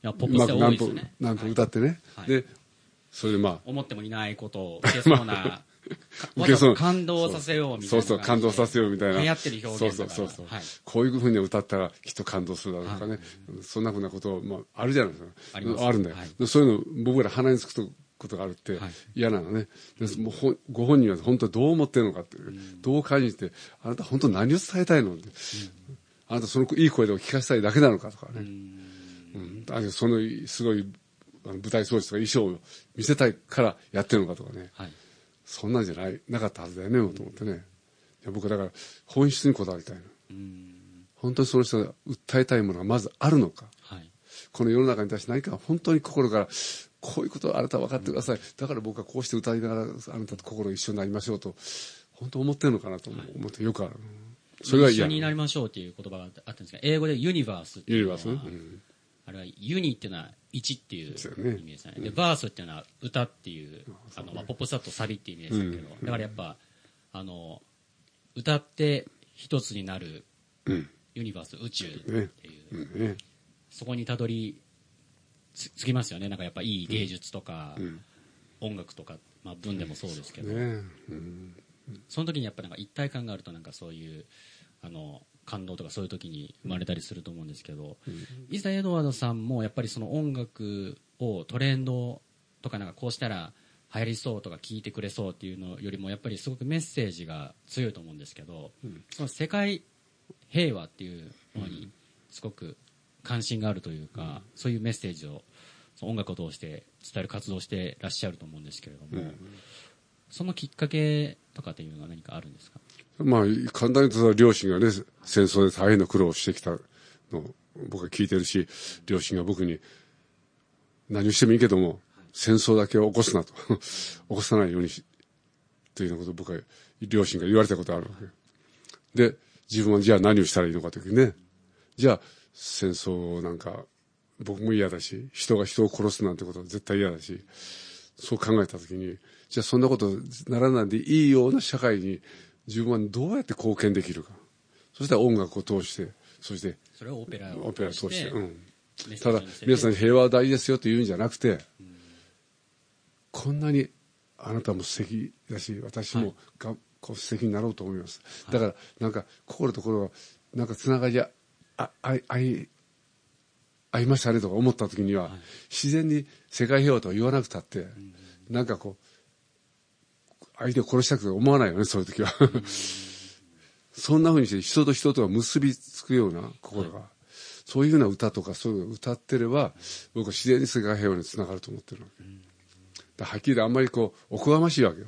やポップスで多いですよね何分歌ってね、はい。でそれでまあ思ってもいないことを受けそうな 受けそう。感動させようみたいなそうそう感動させようみたいな。流行ってる表現そうそうそうこういうふうに歌ったらきっと感動するだろうとかね、そんなふうなこと、まあ、あるじゃないですか。あるんだよ、そういうの僕ら鼻につくとことがあるってはい。嫌なのね、でもうご本人は本当どう思ってるのかって、どう感じてあなた本当何を伝えたいの？って、あなたそのいい声で聞かせたいだけなのかとかね、うん、あそのすごい舞台装置とか衣装を見せたいからやってるのかとかね、はい。そんなんじゃないなかったはずだよね、と思ってね。いや僕はだから本質にこだわりたいの。本当にその人が訴えたいものがまずあるのか。はい。この世の中に対して何か本当に心から、こういうことをあなたは分かってください。だから僕はこうして歌いながら、あなたと心一緒になりましょうと、本当思ってるのかなと思ってよくある。それが嫌。一緒になりましょうっていう言葉があったんですが英語でユニバース。っていうのはユニバース。ねうんあれはユニっていうのは1っていう意味でね。でバースっていうのは歌っていうあの、まあ、ポップスだとサビっていう意味ですけど、だからやっぱあの歌って一つになるうん。ユニバース宇宙ってねいう、うん。ね。そこにたどりつつきますよね。なんかやっぱいい芸術とか、ん。音楽とか、まあ、文でもそうですけど。その時にやっぱなんか一体感があるとなんかそういうあの感動とかそういう時に生まれたりすると思うんですけど、伊沢エドワードさんもやっぱりその音楽をトレンドとかなんかこうしたら流行りそうとか聞いてくれそうっていうのよりもやっぱりすごくメッセージが強いと思うんですけど、その世界平和っていうものにすごく関心があるというか、そういうメッセージを音楽を通して伝える活動をしてらっしゃると思うんですけれども、そのきっかけとかっていうのは何かあるんですか？まあ、簡単に言うと両親がね、戦争で大変な苦労をしてきたのを僕は聞いてるし、両親が僕に何をしてもいいけども、戦争だけを起こすなと。起こさないようにし、というようなことを僕は両親が言われたことがあるわけ。で、自分はじゃあ何をしたらいいのかというね。じゃあ、戦争なんか僕も嫌だし、人が人を殺すなんてことは絶対嫌だし、そう考えたときに、じゃあそんなことならないでいいような社会に自分はどうやって貢献できるか。そしたら音楽を通して、そしてそれをオペラをオペラを通して、うん。ただ皆さんに平和は大事ですよというんじゃなくて、こんなにあなたも素敵だし私もが、こう素敵になろうと思います、だからなんか心と心がなんかつながりあああいあいましたねとか思った時には、自然に世界平和とは言わなくたって、なんかこう相手を殺したくて思わないよねそういう時は、そんなふうにして人と人とが結びつくような心が、そういうような歌とかそういうのを歌ってれば僕は自然に世界平和につながると思ってるわけ、だからはっきりあんまりこうおこがましいわけよ。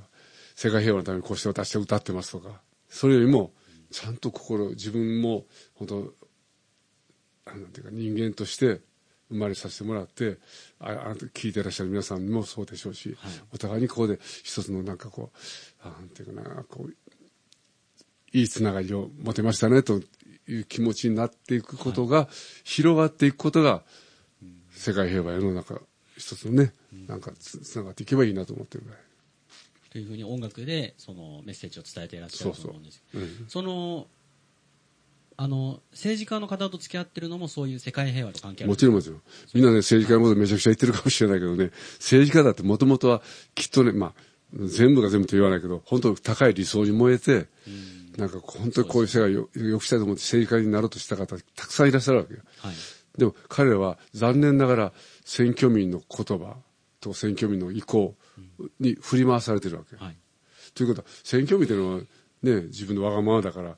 世界平和のためにこうして私は歌ってますとか。それよりもちゃんと心自分も本当あなんていうか人間として生まれさせてもらってああなた聞いてらっしゃる皆さんもそうでしょうし、お互いにここで一つのなんかこうあなんていうかなこういいつながりを持てましたねという気持ちになっていくことが、広がっていくことが、世界平和世の中一つのね、なんかつつながっていけばいいなと思ってるぐらい。というふうに音楽でそのメッセージを伝えていらっしゃると思うんですそのあの政治家の方と付き合ってるのもそういう世界平和と関係ある。もちろんもちろん。みんなね、政治家のことめちゃくちゃ言ってるかもしれないけどね、政治家だってもともとはきっとね、まあ、全部が全部と言わないけど、本当高い理想に燃えて、なんか本当にこういう世界を良くしたいと思って政治家になろうとした方たくさんいらっしゃるわけよ。はい。でも彼らは残念ながら選挙民の言葉と選挙民の意向に振り回されてるわけ。はい。ということは選挙民というのはね自分のわがままだから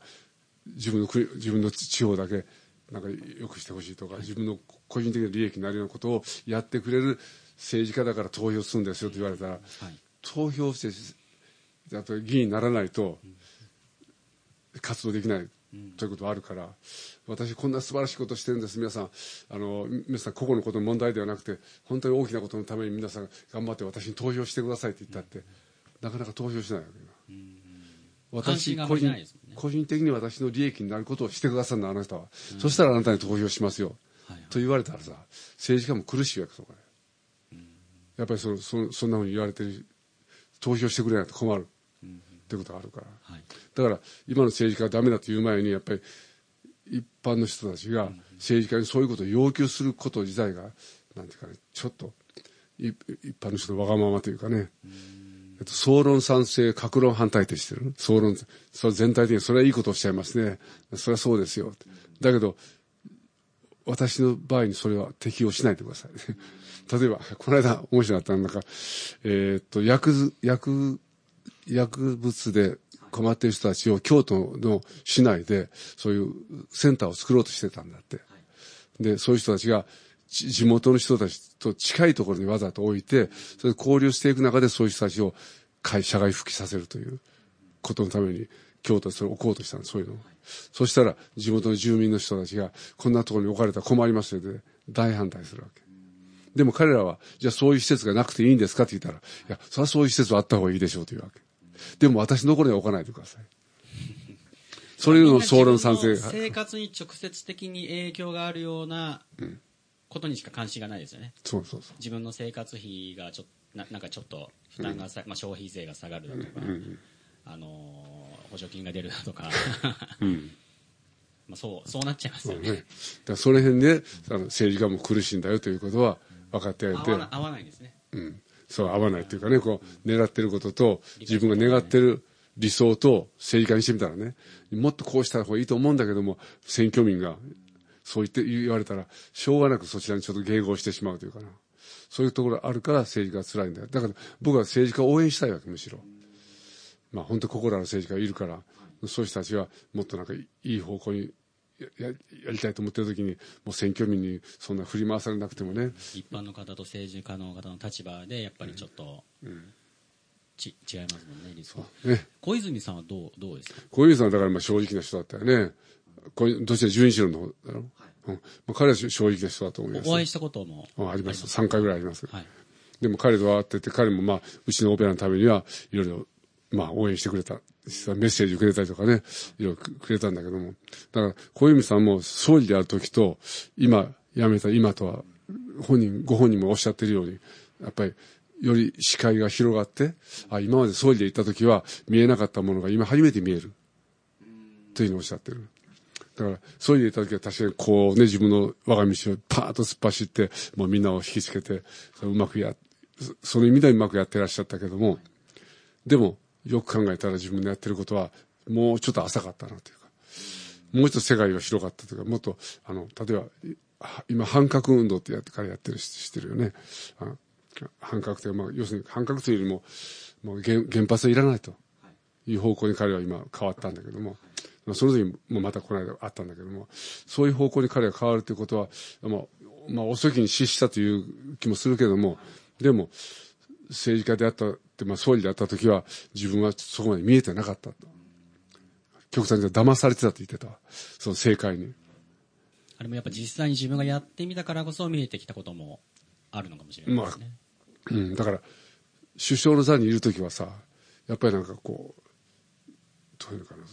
自分の国自分の地方だけなんか良くしてほしいとか、自分の個人的な利益になるようなことをやってくれる政治家だから投票するんですよと言われたら、はい。投票してやっぱり議員にならないと活動できないということはあるから、私こんな素晴らしいことをしてるんです。皆さんあの皆さん個々のことの問題ではなくて本当に大きなことのために皆さん頑張って私に投票してくださいって言ったって、なかなか投票しないわけよ、関心があまり個人個人的に私の利益になることをしてくださるのあなたは、そしたらあなたに投票しますよ、はいはい。と言われたらさ政治家も苦しいわけそこで、やっぱりそそそんなふうに言われてる投票してくれないと困る。ってことがあるから、はい。だから今の政治家がダメだという前にやっぱり一般の人たちが政治家にそういうことを要求すること自体がなんていうかねちょっとい一般の人のわがままというかね、えっと、総論賛成格論反対ってしてる？総論それ全体的にそれはいいことをおっしゃいますねそれはそうですよだけど私の場合にそれは適用しないでください。例えば、この間面白かったのが、えーっと、薬、薬、薬物で困っている人たちを京都の市内でそういうセンターを作ろうとしてたんだって。で、そういう人たちが地元の人たちと近いところにわざと置いて、それで交流していく中でそういう人たちを会社外復帰させるということのために京都でそれを置こうとしたの、そういうのを。そしたら地元の住民の人たちがこんなところに置かれたら困りますよで大反対するわけ。でも彼らは、じゃあそういう施設がなくていいんですかって言ったら、いや、それはそういう施設はあった方がいいでしょうというわけ。でも私のところには置かないでください。それの総論賛成生活に直接的に影響があるようなことにしか関心がないですよね。そうそうそう。自分の生活費がちょっとななんかちょっと負担がさ、まあ、消費税が下がるだとか、あのー補助金が出るだとか、まあそうそうなっちゃいますよね。ね、だからその辺であの政治家も苦しいんだよということは分かってあげて合わな合わないんですね。うん、そう合わないというかねこう狙ってることと自分が願ってる理想と政治家にしてみたらねもっとこうした方がいいと思うんだけども選挙民がそう言って言われたらしょうがなくそちらにちょっと迎合してしまうというかな。そういうところあるから政治家は辛いんだよ。だから僕は政治家を応援したいわけむしろ。まあ本当心ある政治家がいるからそういう人たちはもっとなんかいい方向にやややりたいと思ってる時にもう選挙民にそんな振り回されなくてもね。一般の方と政治家の方の立場でやっぱりちょっと、ち違いますもんね、ね。小泉さんはどうどうですか？小泉さんはだからまあ正直な人だったよね。こうどちら純一郎の方だろ、うんまあ、彼は正直な人だと思います。お会いしたこともああります。3回ぐらいあります。はいでも彼と会ってて、彼もまあ、うちのオペラのためには、いろいろ、まあ、応援してくれた。実はメッセージくれたりとかね、いろいろくれたんだけども。だから、小泉さんも総理である時と、今、辞めた今とは、本人、ご本人もおっしゃってるように、やっぱり、より視界が広がって、あ、今まで総理で行った時は見えなかったものが今初めて見える。というふうにおっしゃってる。だから、総理でいた時は確かにこうね、自分の我が道をパーッと突っ走って、もうみんなを引きつけて、うまくや、その意味ではうまくやってらっしゃったけども、でも、よく考えたら自分のやってることは、もうちょっと浅かったなというか、もうちょっと世界が広かったというか、もっと、あの、例えば、今、反核運動ってやって彼やってるししてるよね。反核という、まあ、要するに反核というよりも、もう原原発はいらないという方向に彼は今変わったんだけども、その時もまたこの間あったんだけども、そういう方向に彼が変わるということは、まあ、まあ、遅きに失したという気もするけども、でも、政治家であったって、まあ、総理であった時は、自分はそこまで見えてなかったと。極端に騙されてたと言ってた。その正解に。あれもやっぱ実際に自分がやってみたからこそ見えてきたこともあるのかもしれないですね。うん、だから、首相の座にいる時はさ、やっぱりなんかこう、どういうのかな、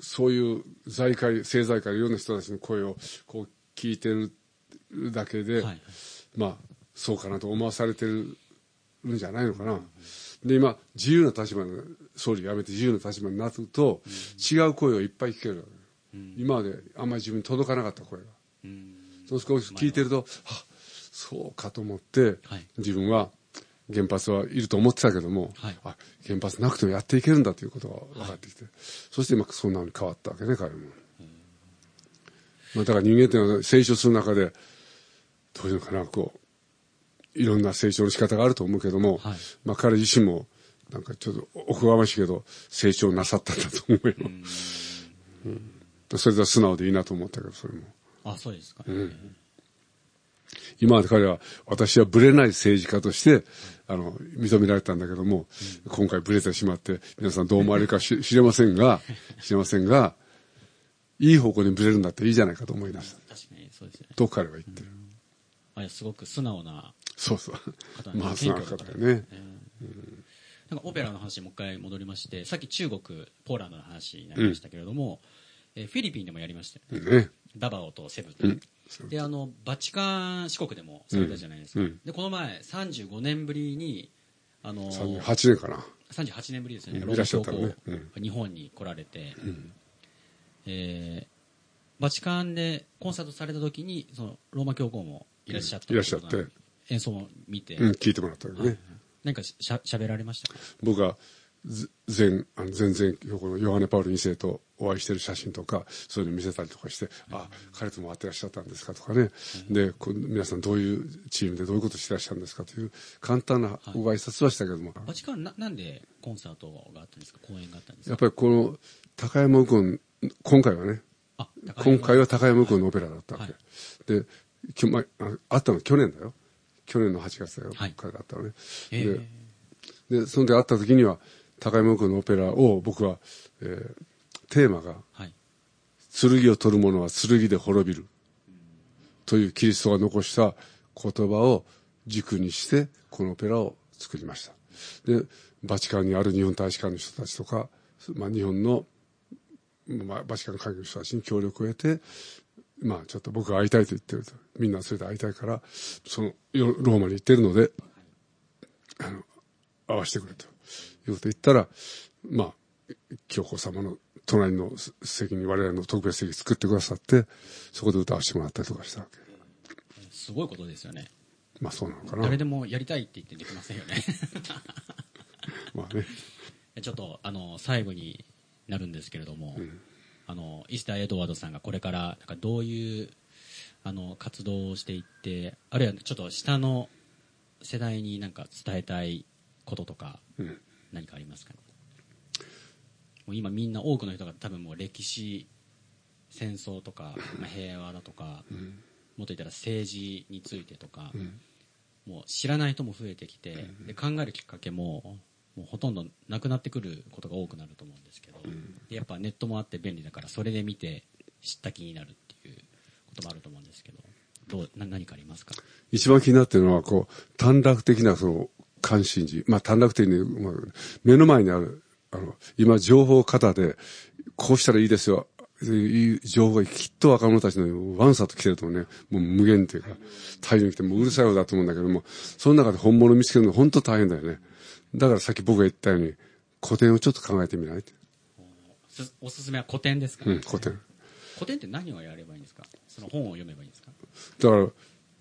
そういう財界、政財界いろんな人たちの声をこう聞いてるだけで、はいはい。まあ、そうかなと思わされてるんじゃないのかな。で、今、自由な立場の、総理辞めて自由な立場になると、違う声をいっぱい聞けるわけ、今まであんまり自分に届かなかった声。が。うん。そう少し聞いてると、あそうかと思って、はい。自分は原発はいると思ってたけども、はい。あ原発なくてもやっていけるんだということが分かってきて、そして今そんなのに変わったわけね彼も、まあ、だから人間っていうのは成長する中でどういうのかなこういろんな成長の仕方があると思うけども、はい。まあ、彼自身もなんかちょっとおこがましいけど成長なさったんだと思うよ、うん。それでは素直でいいなと思ったけどそれも。あ、そうですか。今まで彼は私はブレない政治家としてあの認められたんだけども、今回ブレてしまって皆さんどう思われるかし知れませんが知れませんがいい方向にブレるんだっていいじゃないかと思いました。確かにそうですよね。と彼は言ってる、あれすごく素直なそうそう。方まあ素直な方だよね。なんかオペラの話にもう一回戻りまして、さっき中国、ポーランドの話になりましたけれども、えーフィリピンでもやりましたよね。ね。ダバオとセブン、うんであのバチカン四国でもされたじゃないですか、うんうん。でこの前35年ぶりにあの38年かな。38年ぶりですよね、うんローマ教皇、いらっしゃったのね。うん。日本に来られて、えーバチカンでコンサートされた時にそのローマ教皇もいらっしゃったいらっしゃって。演奏も見て、うん、聞いてもらったけどね。何かししゃ喋られましたか？僕がず前、あの前々教皇のヨハネ・パウル2世とお会いしてる写真とか、そういうの見せたりとかして、あ、彼とも会ってらっしゃったんですかとかね。で、こう皆さんどういうチームでどういうことしてらっしゃるんですかという簡単なご挨拶はしたけども、バチカンななんでコンサートがあったんですか？公演があったんですか？やっぱりこの高山右近、今回はね、あ今回は高山右近のオペラだったわけ。はで、きょまあ、あったの去年だよ。去年の8月だよ。はい彼だったのね。えーで、で、そんで会った時には、高山右近のオペラを僕は、えーテーマが、はい剣を取る者は剣で滅びる。というキリストが残した言葉を軸にして、このオペラを作りました。で、バチカンにある日本大使館の人たちとか、まあ日本の、まあバチカン会議の人たちに協力を得て、まあちょっと僕が会いたいと言ってると。みんなそれで会いたいから、その、よローマに行ってるので、あの、会わせてくれと。いうことを言ったら、まあ、教皇様の隣の席に我々の特別席作ってくださって、そこで歌わせてもらったりとかしたわけ。すごいことですよねまあそうなのかな。誰でもやりたいって言ってできませんよね まあね。ちょっとあの最後になるんですけれども、あのイスター・エドワードさんがこれからなんかどういうあの活動をしていってあるいはちょっと下の世代になんか伝えたいこととかうん。何かありますか？ねもう今みんな多くの人が多分もう歴史戦争とか、まあ、平和だとか、もっと言ったら政治についてとか、もう知らない人も増えてきて、で考えるきっかけももうほとんどなくなってくることが多くなると思うんですけど、でやっぱネットもあって便利だからそれで見て知った気になるっていうこともあると思うんですけどどうな何かありますか？一番気になってるのは、こう、短絡的なその関心事。まあ短絡的に、まあ、目の前にある、あの、今情報型で、こうしたらいいですよ。いう情報がきっと若者たちのワンサと来てるとね、もう無限というか、大量に来てもううるさいようだと思うんだけども、その中で本物を見つけるの本当大変だよね。だからさっき僕が言ったように、古典をちょっと考えてみないおすすめは古典ですか、うん、古典。古典って何をやればいいんですか？その本を読めばいいんですか？だから、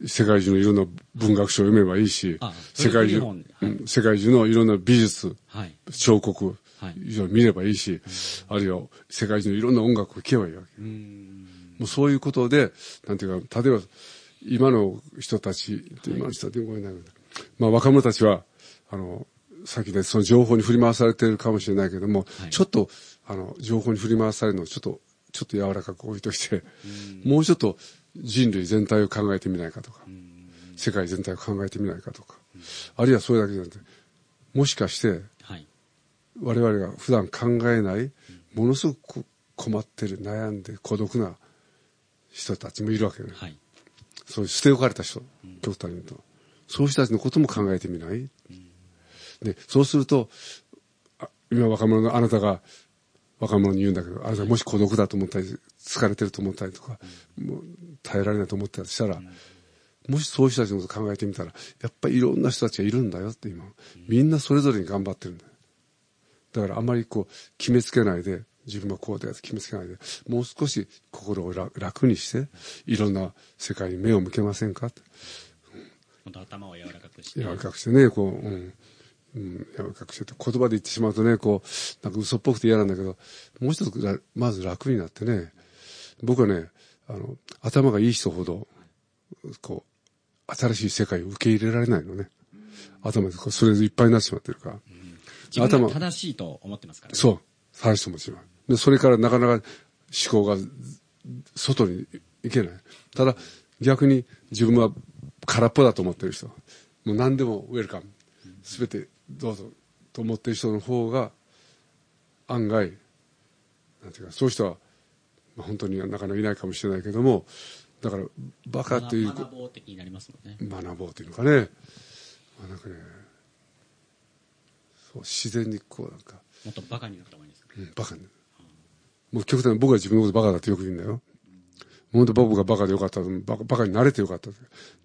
世界中のいろんな文学書を読めばいいしあ、世界中、世界中のいろんな美術、はい。彫刻、見ればいいし、あるいは世界中のいろんな音楽を聴けばいいわけ。もうそういうことで、なんていうか、例えば、今の人たち、今の人たち、ごめんなさい。まあ若者たちは、あの、さっきでその情報に振り回されてるかもしれないけども、はい。ちょっと、あの、情報に振り回されるのをちょっと、ちょっと柔らかく置いといて、もうちょっと人類全体を考えてみないかとか、世界全体を考えてみないかとか、あるいはそれだけじゃなくて、もしかして、はい。我々が普段考えない、ものすごく困ってる、悩んで孤独な人たちもいるわけね。はい。そういう捨て置かれた人、極端に言うと。そういう人たちのことも考えてみない、で、そうすると、あ今若者のあなたが若者に言うんだけど、あなたがもし孤独だと思ったり、疲れてると思ったりとか、もう耐えられないと思ったりしたら、もしそういう人たちのこと考えてみたら、やっぱりいろんな人たちがいるんだよって今。みんなそれぞれに頑張ってるんだよ。だからあんまりこう、決めつけないで、自分はこうだよって決めつけないで、もう少し心を楽楽にして、いろんな世界に目を向けませんかって。本当頭を柔らかくして柔らかくしてね、こう、うん。うん、柔らかくしてって言葉で言ってしまうとね、こう、なんか嘘っぽくて嫌なんだけど、もう一つら、まず楽になってね、僕はね、あの、頭がいい人ほど、こう、新しい世界を受け入れられないのね。頭でそれでいっぱいになってしまってるから。自分が正しいと思ってますからねそう。最初も違う。で、それからなかなか思考が外に行けない。ただ、逆に自分は空っぽだと思ってる人。もう何でもウェルカム。すべてどうぞと思ってる人の方が、案外、なんていうか、そういう人は、まあ、本当になかなかいないかもしれないけども、だから、バカという、学ぼう的になりますもんね学ぼうというのかね。まあ、なんかね、そう、自然にこうなんか、もっとバカになった方がいいんですかうん、バカに。もう極端に僕は自分のことバカだってよく言うんだよ。本当僕がバカでよかったバカ、バカになれてよかった。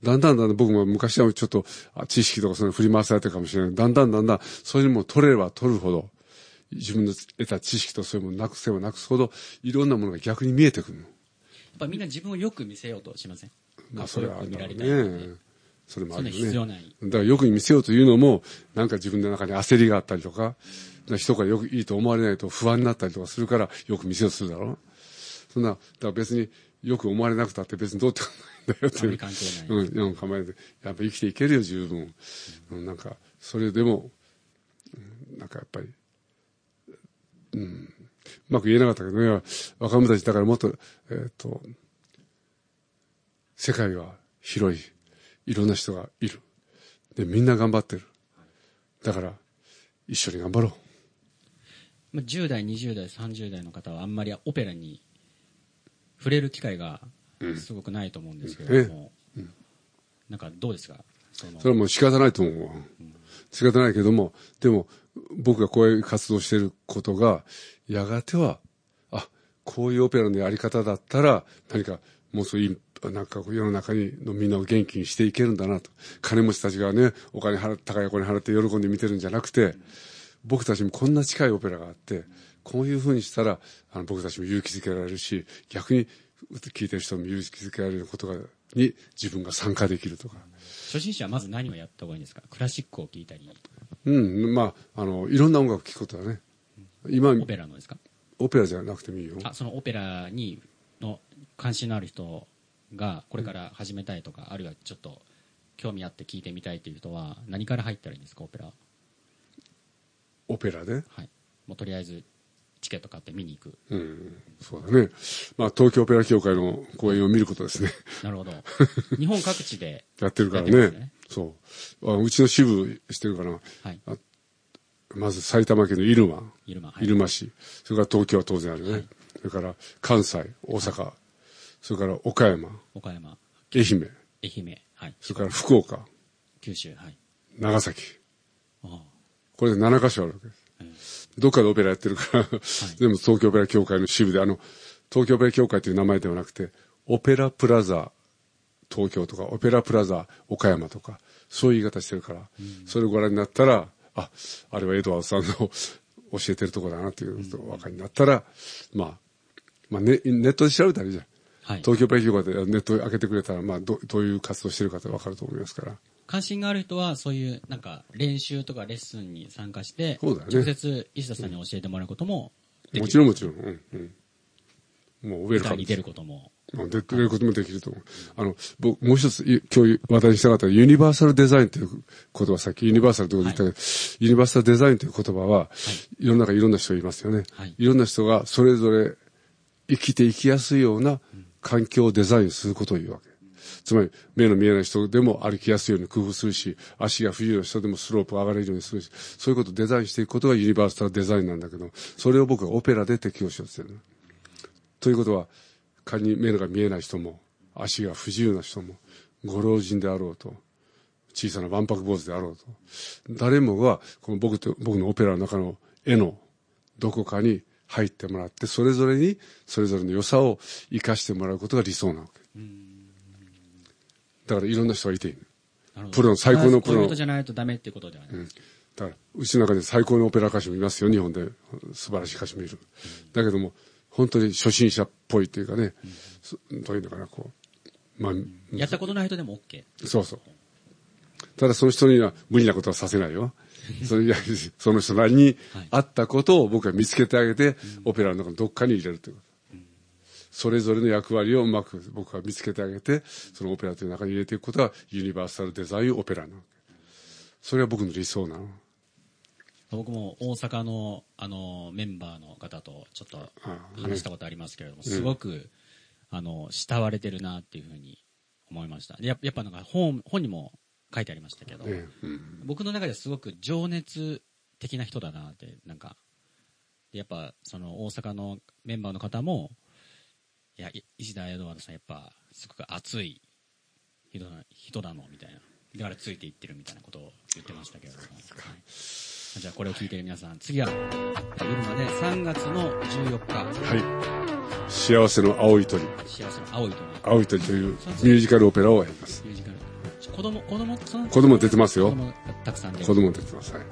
だんだんだんだん僕も昔はちょっと知識とかその振り回されてるかもしれない。だんだんだんだん、そういうのも取れれば取るほど、自分の得た知識とそういうものなくせばなくすほど、いろんなものが逆に見えてくるの。やっぱみんな自分をよく見せようとしません？まあそれはあるね。それもあるよね。必要ない。だからよく見せようというのも、なんか自分の中に焦りがあったりとか、人がよくいいと思われないと不安になったりとかするから、よく見せようとするだろう。そんな、だから別によく思われなくたって別にどうってことないんだよっていう。関係ない。うん、うん、構えて、やっぱ生きていけるよ、十分。うん、なんか、それでも、なんかやっぱり、うん、うまく言えなかったけどね、若者たちだからもっと、えっ、ー、と、世界は広い。いろんな人がいる。で、みんな頑張ってる。だから、一緒に頑張ろう。10代、20代、30代の方はあんまりオペラに触れる機会がすごくないと思うんですけれども、うん、なんかどうですか？そそれはもう仕方ないと思う。わ。うん、仕方ないけども、でも僕がこういう活動していることが、やがては、あ、こういうオペラのやり方だったら、何かもうそういい、なんか世の中にのみんなを元気にしていけるんだなと。金持ちたちがね、お金払って、高いお金払って喜んで見てるんじゃなくて、僕たちもこんな近いオペラがあって、こういうふうにしたら、あの僕たちも勇気づけられるし、逆に聞いてる人も勇気づけられることが、に自分が参加できるとか。初心者はまず何をやった方がいいんですか？クラシックを聴いたり。うん、まあ、あの、いろんな音楽聴くことだね。今、オペラのですか？オペラじゃなくてもいいよ。あ、そのオペラに、の関心のある人がこれから始めたいとか、うん、あるいはちょっと興味あって聞いてみたいという人は何から入ったらいいんですかオペラオペラで？はいもうとりあえずチケット買って見に行く。うん、そうだね。まあ、東京オペラ協会の公演を見ることですね。なるほど。日本各地で やってるからね。ねそうあ。うちの支部してるから、はい、まず埼玉県の入間。入間、はい、入間市。それから東京は当然あるね。はい、それから関西、大阪、はい、それから岡山。岡山。愛媛。愛媛。はい。それから福岡。九州、はい。長崎。ああこれで7カ所あるわけです。どっかでオペラやってるから、はい、でも東京オペラ協会の支部で、あの、東京オペラ協会という名前ではなくて、オペラプラザ東京とか、オペラプラザ岡山とか、そういう言い方してるから、うん、それをご覧になったら、あ、あれはエドワードさんの 教えてるとこだなということがお分かりになったら、まあ、まあネ、ネットで調べたらいいじゃん。はい、東京オペラ協会でネット開けてくれたら、まあど、どういう活動してるかって分かると思いますから。関心がある人はそういうなんか練習とかレッスンに参加して、そうだね、直接石田さんに教えてもらうこともできる、もちろんもちろん。うんうん、もうウェルカム。に出ることも。出ることもできると思う。あの、僕、もう一つ、今日話題にしたかったユニバーサルデザインという言葉、さっきユニバーサルと言ったけど、はい、ユニバーサルデザインという言葉は、はい、世の中いろんな人いますよね。はい、いろんな人がそれぞれ生きていきやすいような環境をデザインすることを言うわけ。つまり目の見えない人でも歩きやすいように工夫するし、足が不自由な人でもスロープを上がれるようにするし、そういうことをデザインしていくことがユニバーサルデザインなんだけど、それを僕はオペラで適用しようとしてる。ということは、仮に目が見えない人も、足が不自由な人も、ご老人であろうと、小さなわんぱく坊主であろうと、誰もが、この僕と、僕のオペラの中の絵のどこかに入ってもらって、それぞれに、それぞれの良さを生かしてもらうことが理想なわけ。だからいろんな人がいている。プロの最高のプロの。こうじゃないとダメっていうことではない。うん、だから、うちの中で最高のオペラ歌手もいますよ、日本で。素晴らしい歌手もいる。だけども、本当に初心者っぽいっていうかね、うん、どういうのかな、こう。まあ、やったことない人でも OK。そうそう。ただその人には無理なことはさせないよ。それその人なりにあったことを僕は見つけてあげて、オペラの中のどっかに入れるということ。それぞれの役割をうまく僕は見つけてあげて、そのオペラという中に入れていくことがユニバーサルデザインオペラなの。それは僕の理想なの。僕も大阪のあのメンバーの方とちょっと話したことありますけれども、すごく、あの慕われてるなっていうふうに思いましたややっぱなんか本本にも書いてありましたけど、僕の中ではすごく情熱的な人だなってなんかやっぱその大阪のメンバーの方もいや、石田エドワードさんやっぱ、すごく熱い人な人なのみたいな。だからついていってるみたいなことを言ってましたけれども。はい、じゃあこれを聞いてる皆さん、次は、夜まで3月の14日。はい。幸せの青い鳥。幸せの青い鳥。青い鳥というミュージカルオペラをやります。ミュージカル。子供、子供、その子供出てますよ。子供たくさん出てます。子供出てます。はい。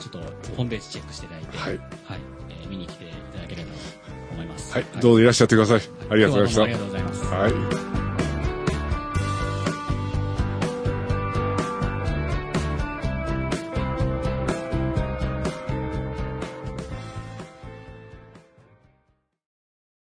ちょっとホームページチェックしていただいて、はい。はい、えー、見に来て思います。はい、どうぞいらっしゃってください。ありがとうございました。ありがとうございます。はい。